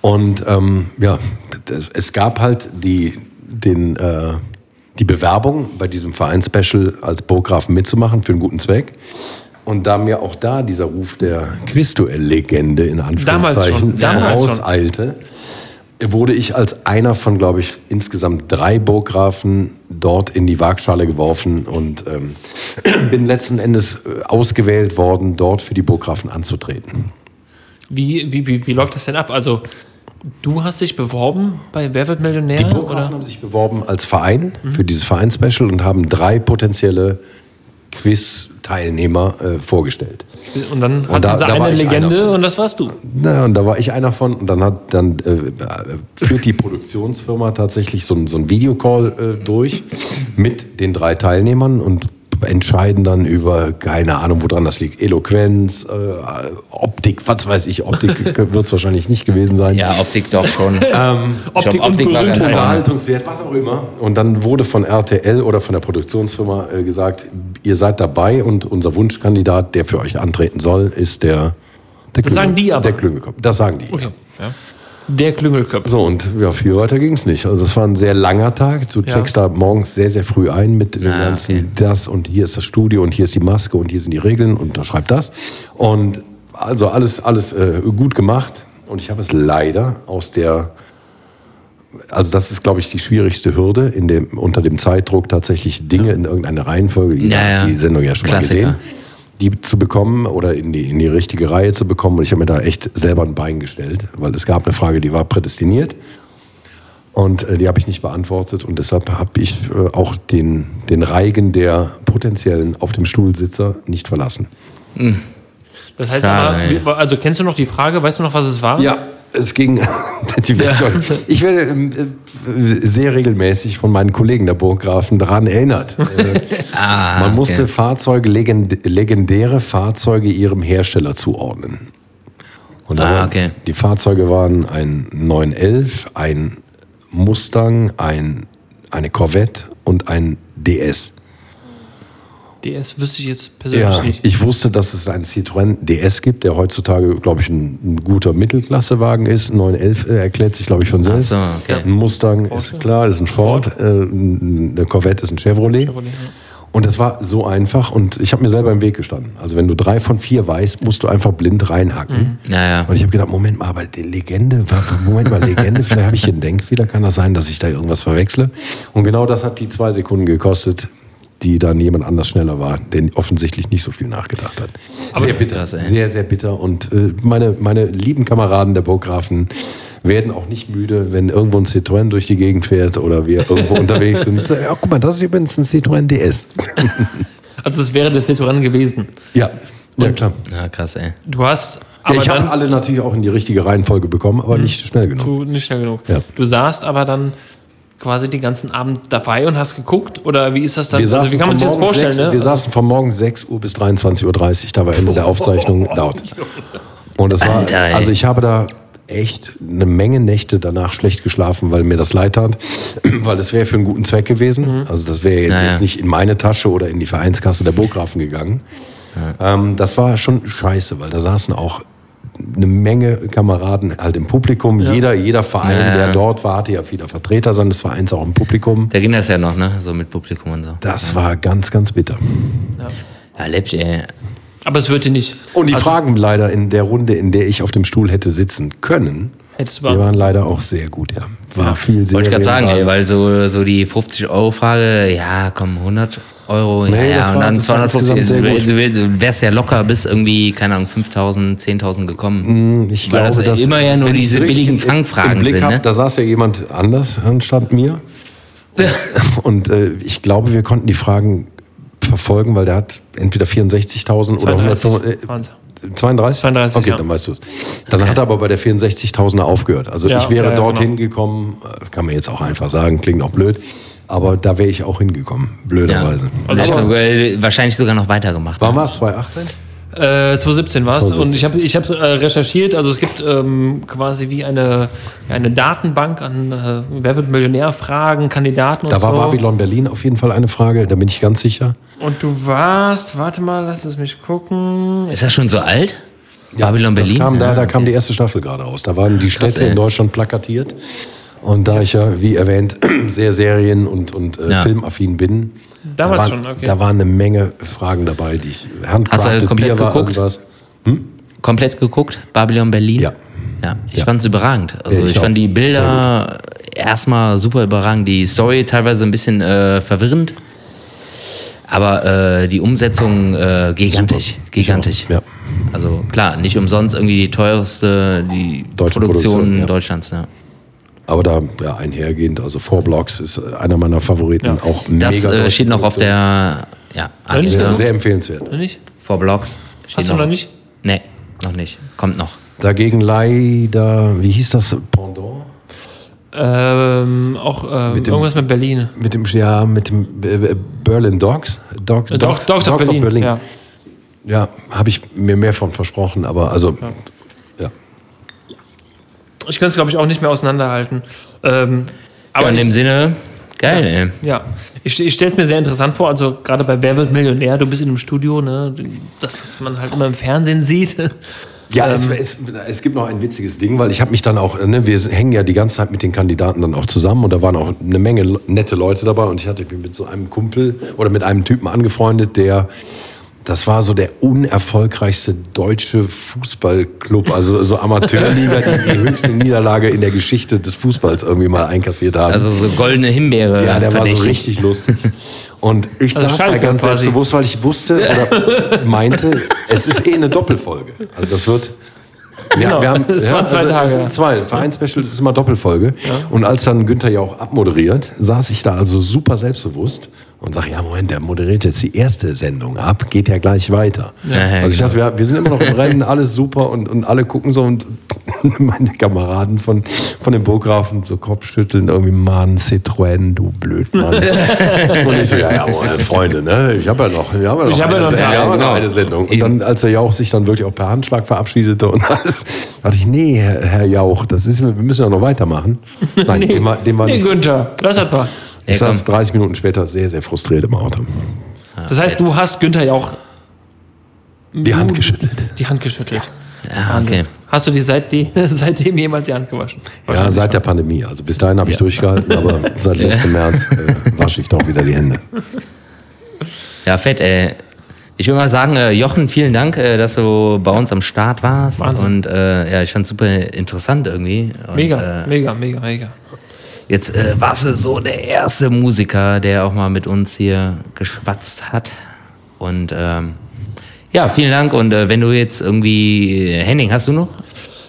Und ähm, ja, das- es gab halt die, den, äh, die Bewerbung, bei diesem Vereinsspecial als Burggraf mitzumachen für einen guten Zweck. Und da mir auch da dieser Ruf der Quizduell-Legende in Anführungszeichen vorauseilte, wurde ich als einer von, glaube ich, insgesamt drei Burggrafen dort in die Waagschale geworfen und ähm, bin letzten Endes äh, ausgewählt worden, dort für die Burggrafen anzutreten. Wie, wie, wie, wie läuft das denn ab? Also, du hast dich beworben bei Wer wird Millionär? Die Burggrafen oder? haben sich beworben als Verein für dieses Vereinsspecial und haben drei potenzielle Quiz-Teilnehmer äh, vorgestellt. Und dann hatten da- sie da war eine Legende und das warst du. Na, und da war ich einer von und dann hat dann äh, führt die Produktionsfirma tatsächlich so, ein- so ein Videocall äh, durch mit den drei Teilnehmern und entscheiden dann über, keine Ahnung, woran das liegt, Eloquenz, äh, Optik, was weiß ich, Optik wird es wahrscheinlich nicht gewesen sein. Ja, Optik doch schon. Optik ich glaub, und Optik war ganz. Unterhaltungswert, was auch immer. Und dann wurde von RTL oder von der Produktionsfirma äh, gesagt, ihr seid dabei und unser Wunschkandidat, der für euch antreten soll, ist der, der Das sagen die aber? Der Klüngelkopf. Das sagen die. Okay. Ja. Der Klüngelköpf. So, und ja, viel weiter ging es nicht. Also es war ein sehr langer Tag. Du Ja. checkst da morgens sehr, sehr früh ein mit dem Ah, ganzen okay. das und hier ist das Studio und hier ist die Maske und hier sind die Regeln und unterschreib das. Und also alles, alles äh, gut gemacht. Und ich habe es leider aus der, also das ist, glaube ich, die schwierigste Hürde, in dem, unter dem Zeitdruck tatsächlich Dinge in irgendeine Reihenfolge, Ja, ja. die Sendung ja schon Klassiker. mal gesehen, die zu bekommen oder in die, in die richtige Reihe zu bekommen. Und ich habe mir da echt selber ein Bein gestellt, weil es gab eine Frage, die war prädestiniert. Und äh, die habe ich nicht beantwortet und deshalb habe ich äh, auch den, den Reigen der potenziellen auf dem Stuhlsitzer nicht verlassen. Das heißt Schade, aber, also kennst du noch die Frage, weißt du noch, was es war? Ja, es ging. werde ich, werde ähm, äh, sehr regelmäßig von meinen Kollegen der Burggrafen daran erinnert. Äh, Ah, Man musste okay. Fahrzeuge, legend, legendäre Fahrzeuge ihrem Hersteller zuordnen. Und Ah, waren- okay. Die Fahrzeuge waren ein 911, ein Mustang, ein, eine Corvette und ein DS. DS wüsste ich jetzt persönlich Ja, nicht. ich wusste, dass es einen Citroën DS gibt, der heutzutage, glaube ich, ein, ein guter Mittelklassewagen ist. 911 äh, erklärt sich, glaube ich, von selbst. so, okay. Ein Mustang ist klar, ist ein Ford. Äh, eine Corvette ist ein Chevrolet. Und das war so einfach und ich habe mir selber im Weg gestanden. Also wenn du drei von vier weißt, musst du einfach blind reinhacken. Ja, ja. Und ich habe gedacht, Moment mal, aber die Legende, Moment mal, Legende, vielleicht habe ich hier einen Denkfehler, kann das sein, dass ich da irgendwas verwechsle? Und genau das hat die zwei Sekunden gekostet, die dann jemand anders schneller war, der offensichtlich nicht so viel nachgedacht hat. sehr bitter, ey. sehr, sehr bitter. Und äh, meine, meine lieben Kameraden der Burggrafen werden auch nicht müde, wenn irgendwo ein Citroën durch die Gegend fährt oder wir irgendwo unterwegs sind. Ja, guck mal, das ist übrigens ein Citroën DS. Also es wäre der Citroën gewesen. Ja, ja klar. Ja, krass, ey. Du hast Ja, aber ich habe dann alle natürlich auch in die richtige Reihenfolge bekommen, aber nicht schnell genug. du, nicht schnell genug. Ja. Du saßt aber dann quasi den ganzen Abend dabei und hast geguckt? Oder wie ist das dann? Wir also saßen, wie kann man sich von das morgens vorstellen? sechs, ne? wir saßen von morgens 6 Uhr bis 23.30 Uhr, da war Ende der Aufzeichnung laut. Und das war, Alter, also ich habe da echt eine Menge Nächte danach schlecht geschlafen, weil mir das leid tat, weil das wäre für einen guten Zweck gewesen. Also das wäre jetzt Naja. nicht in meine Tasche oder in die Vereinskasse der Burggrafen gegangen. Ähm, das war schon scheiße, weil da saßen auch eine Menge Kameraden halt im Publikum. Jeder, jeder Verein, Ja, ja. der dort war, hatte ja wieder Vertreter seines Vereins auch im Publikum. Da ging das ja noch, ne? So mit Publikum und so. Das war ganz, ganz bitter. Ja, läppsch, ey. aber es wird dir nicht. Und die also, Fragen leider in der Runde, in der ich auf dem Stuhl hätte sitzen können, die waren leider auch sehr gut, ja. War viel sehr Wollte ich gerade sagen, ey, weil so, so die 50-Euro-Frage, ja, komm, 100 Euro, Nee, ja, das ja, war- und dann das war 250. insgesamt Du, wärst ja locker bis irgendwie, keine Ahnung, 5.000, 10.000 gekommen. ich Weil glaube, das dass immer ja nur ich diese billigen Fangfragen im Blick sind, hab, ne? Da saß ja jemand anders anstatt mir. Und äh, ich glaube, wir konnten die Fragen verfolgen, weil der hat entweder 64.000 oder 100.000. 32 Äh, waren's. 32? 32, Okay, ja. dann weißt du es. Dann hat er aber bei der 64.000er aufgehört. Also Ja, ich wäre ja, ja, dorthin genau. gekommen, äh, kann man jetzt auch einfach sagen, klingt auch blöd, Aber da wäre ich auch hingekommen, blöderweise. Also Also- also, äh, wahrscheinlich sogar noch weitergemacht. Wann war es? 2018? Äh, 2017 war es 2017. und ich habe ich es äh, recherchiert. Also es gibt ähm, quasi wie eine, ja, eine Datenbank an äh, Wer wird Millionär Fragen, Kandidaten und Da war so. Babylon Berlin auf jeden Fall eine Frage, da bin ich ganz sicher. Und du warst, warte mal, lass es mich gucken. Ist das schon so alt? Babylon Das Berlin? kam da, Ja, da kam die erste Staffel gerade raus. Da waren die Krass, Städte ey. in Deutschland plakatiert. Und da ich ja, wie erwähnt, sehr serien- und, und äh, Ja. filmaffin bin, Damals da waren, schon, okay. da waren eine Menge Fragen dabei, die ich Hast handcrafted du komplett Bier war geguckt? irgendwas. Komplett geguckt? Babylon Berlin? Ja. Ja, ich Ja. fand's überragend. Also ich ich, fand die Bilder erstmal super überragend. Die Story teilweise ein bisschen äh, verwirrend. Aber äh, die Umsetzung äh, gigantisch. Super. Gigantisch. Ja. Also klar, nicht umsonst irgendwie die teuerste die Deutsche Produktion, Produktion, ja. Deutschlands. Ja. Aber da ja, einhergehend, also Four Blocks ist einer meiner Favoriten, Ja. auch Das mega äh, deutsche steht noch auf der ja, nicht Sehr, sehr empfehlenswert. Noch nicht? Four Blocks. Steht Hast du noch nicht? Nee, noch nicht. Kommt noch. Dagegen leider, wie hieß das Pendant? Ähm, auch ähm, Mit dem- irgendwas mit Berlin. Mit dem, ja, mit dem äh, Berlin Dogs? Dog, Äh, Dogs, Dogs, of Berlin. Ja. Ja, habe ich mir mehr von versprochen, aber also, ja. Ich könnte es, glaube ich, auch nicht mehr auseinanderhalten. Ähm, Aber aber in dem ich, Sinne, geil, ey. ja, ich, ich stelle es mir sehr interessant vor. Also gerade bei Wer wird Millionär, du bist in einem Studio, ne? Das, was man halt immer im Fernsehen sieht. Ja, es, es, es gibt noch ein witziges Ding, weil ich habe mich dann auch, ne, wir hängen ja die ganze Zeit mit den Kandidaten dann auch zusammen und da waren auch eine Menge nette Leute dabei und ich hatte mich mit so einem Kumpel oder mit einem Typen angefreundet, der das war so der unerfolgreichste deutsche Fußballclub, also so Amateurliga, die die höchste Niederlage in der Geschichte des Fußballs irgendwie mal einkassiert haben. Also so goldene Himbeere. Ja, der war so richtig lustig. Und ich Also saß da Schalke ganz quasi. selbstbewusst, weil ich wusste oder meinte, es ist eh eine Doppelfolge. Also das wird. Ja, Genau. wir haben, Es waren zwei also Tage, Es ja. sind zwei. Vereinsspecial ist immer Doppelfolge. Und als dann Günther ja auch abmoderiert, saß ich da also super selbstbewusst und sage, ja Moment, der moderiert jetzt die erste Sendung ab, geht ja gleich weiter. Ja, also ich genau. dachte, wir, wir sind immer noch im Rennen, alles super und, und alle gucken so und meine Kameraden von, von den Burggrafen so Kopfschütteln, irgendwie, Mann, Citroën, du Blödmann. und ich so, ja, ja, Mann, Freunde, ne? ich habe ja noch, wir haben ja noch, Ich hab ja eine, noch Sendung, ja noch genau. eine Sendung. Und dann, als der Jauch sich dann wirklich auch per Handschlag verabschiedete und alles, dachte ich, nee, Herr, Herr Jauch, das ist, wir müssen ja noch weitermachen. Nein, dem war, dem war Nee, nicht. Günther, lass das mal. Ich Ja, saß 30 Minuten später sehr, sehr frustriert im Auto. Das heißt, du hast Günther ja auch Die Hand geschüttelt. die Hand geschüttelt. Ja, okay. Hast du dir seitdem, seitdem jemals die Hand gewaschen? Ja, seit der Pandemie. Also bis dahin habe ich Ja. durchgehalten, aber seit letztem März äh, wasche ich doch wieder die Hände. Ja, fett, ey. Ich will mal sagen, äh, Jochen, vielen Dank, äh, dass du bei uns am Start warst. Wahnsinn. Und äh, ja, ich fand super interessant irgendwie. Und, Mega, Äh, mega, mega, mega. Jetzt äh, warst du so der erste Musiker, der auch mal mit uns hier geschwatzt hat. Und ähm, ja, vielen Dank. Und äh, wenn du jetzt irgendwie, äh, Henning, hast du noch?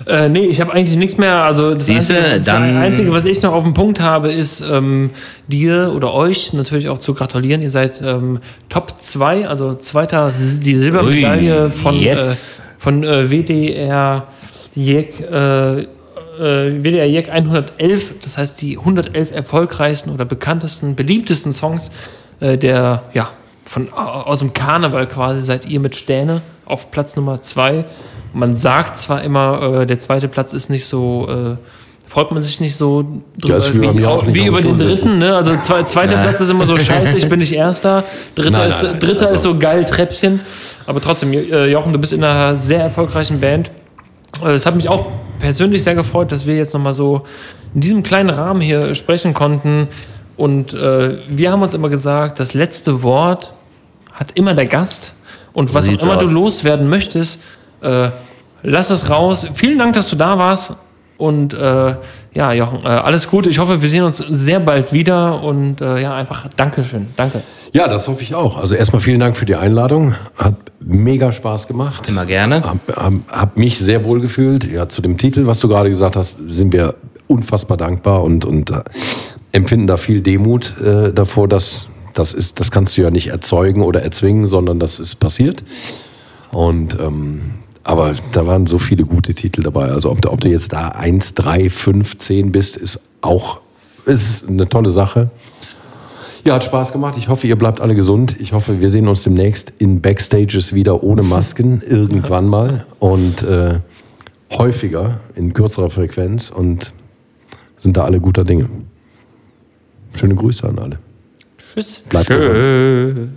Äh, nee, ich habe eigentlich nichts mehr. Also das Siehste, Einzige, das Einzige, was ich noch auf dem Punkt habe, ist ähm, dir oder euch natürlich auch zu gratulieren. Ihr seid ähm, Top 2, also zweiter die Silbermedaille Ui, von, yes. äh, von äh, WDR JEC, äh, äh, WDR JEC 111, das heißt die 111 erfolgreichsten oder bekanntesten, beliebtesten Songs äh, der, ja, von, aus dem Karneval quasi seid ihr mit Stähne auf Platz Nummer 2. Man sagt zwar immer, äh, der zweite Platz ist nicht so, äh, freut man sich nicht so drüber, ist wie mir auch wie über den dritten. Ne? Also zwei, zweiter. Platz ist immer so scheiße, ich bin nicht erster. Dritter, Nein, ist, nein, dritter also- ist so geil Treppchen. Aber trotzdem, äh, Jochen, du bist in einer sehr erfolgreichen Band. Äh, Es hat mich auch persönlich sehr gefreut, dass wir jetzt nochmal so in diesem kleinen Rahmen hier sprechen konnten. Und äh, wir haben uns immer gesagt, das letzte Wort hat immer der Gast. Und was auch immer du aus. loswerden möchtest, äh, lass es raus. Vielen Dank, dass du da warst. Und äh, ja, Jochen, äh, alles Gute. Ich hoffe, wir sehen uns sehr bald wieder. Und äh, ja, einfach Dankeschön. Danke. Ja, das hoffe ich auch. Also erstmal vielen Dank für die Einladung. Hat mega Spaß gemacht. Immer gerne. Hab, hab, hab mich sehr wohl gefühlt. Ja, zu dem Titel, was du gerade gesagt hast, sind wir unfassbar dankbar und, und äh, empfinden da viel Demut äh, davor, dass das ist, das kannst du ja nicht erzeugen oder erzwingen, sondern das ist passiert. Und ähm, aber da waren so viele gute Titel dabei. Also ob, du- ob du jetzt da 1, 3, 5, 10 bist, ist auch ist eine tolle Sache. Ja, hat Spaß gemacht. Ich hoffe, ihr bleibt alle gesund. Ich hoffe, wir sehen uns demnächst in Backstages wieder ohne Masken, irgendwann mal. Und äh, häufiger, in kürzerer Frequenz. Und sind da alle guter Dinge. Schöne Grüße an alle. Tschüss. Bleibt Tschö.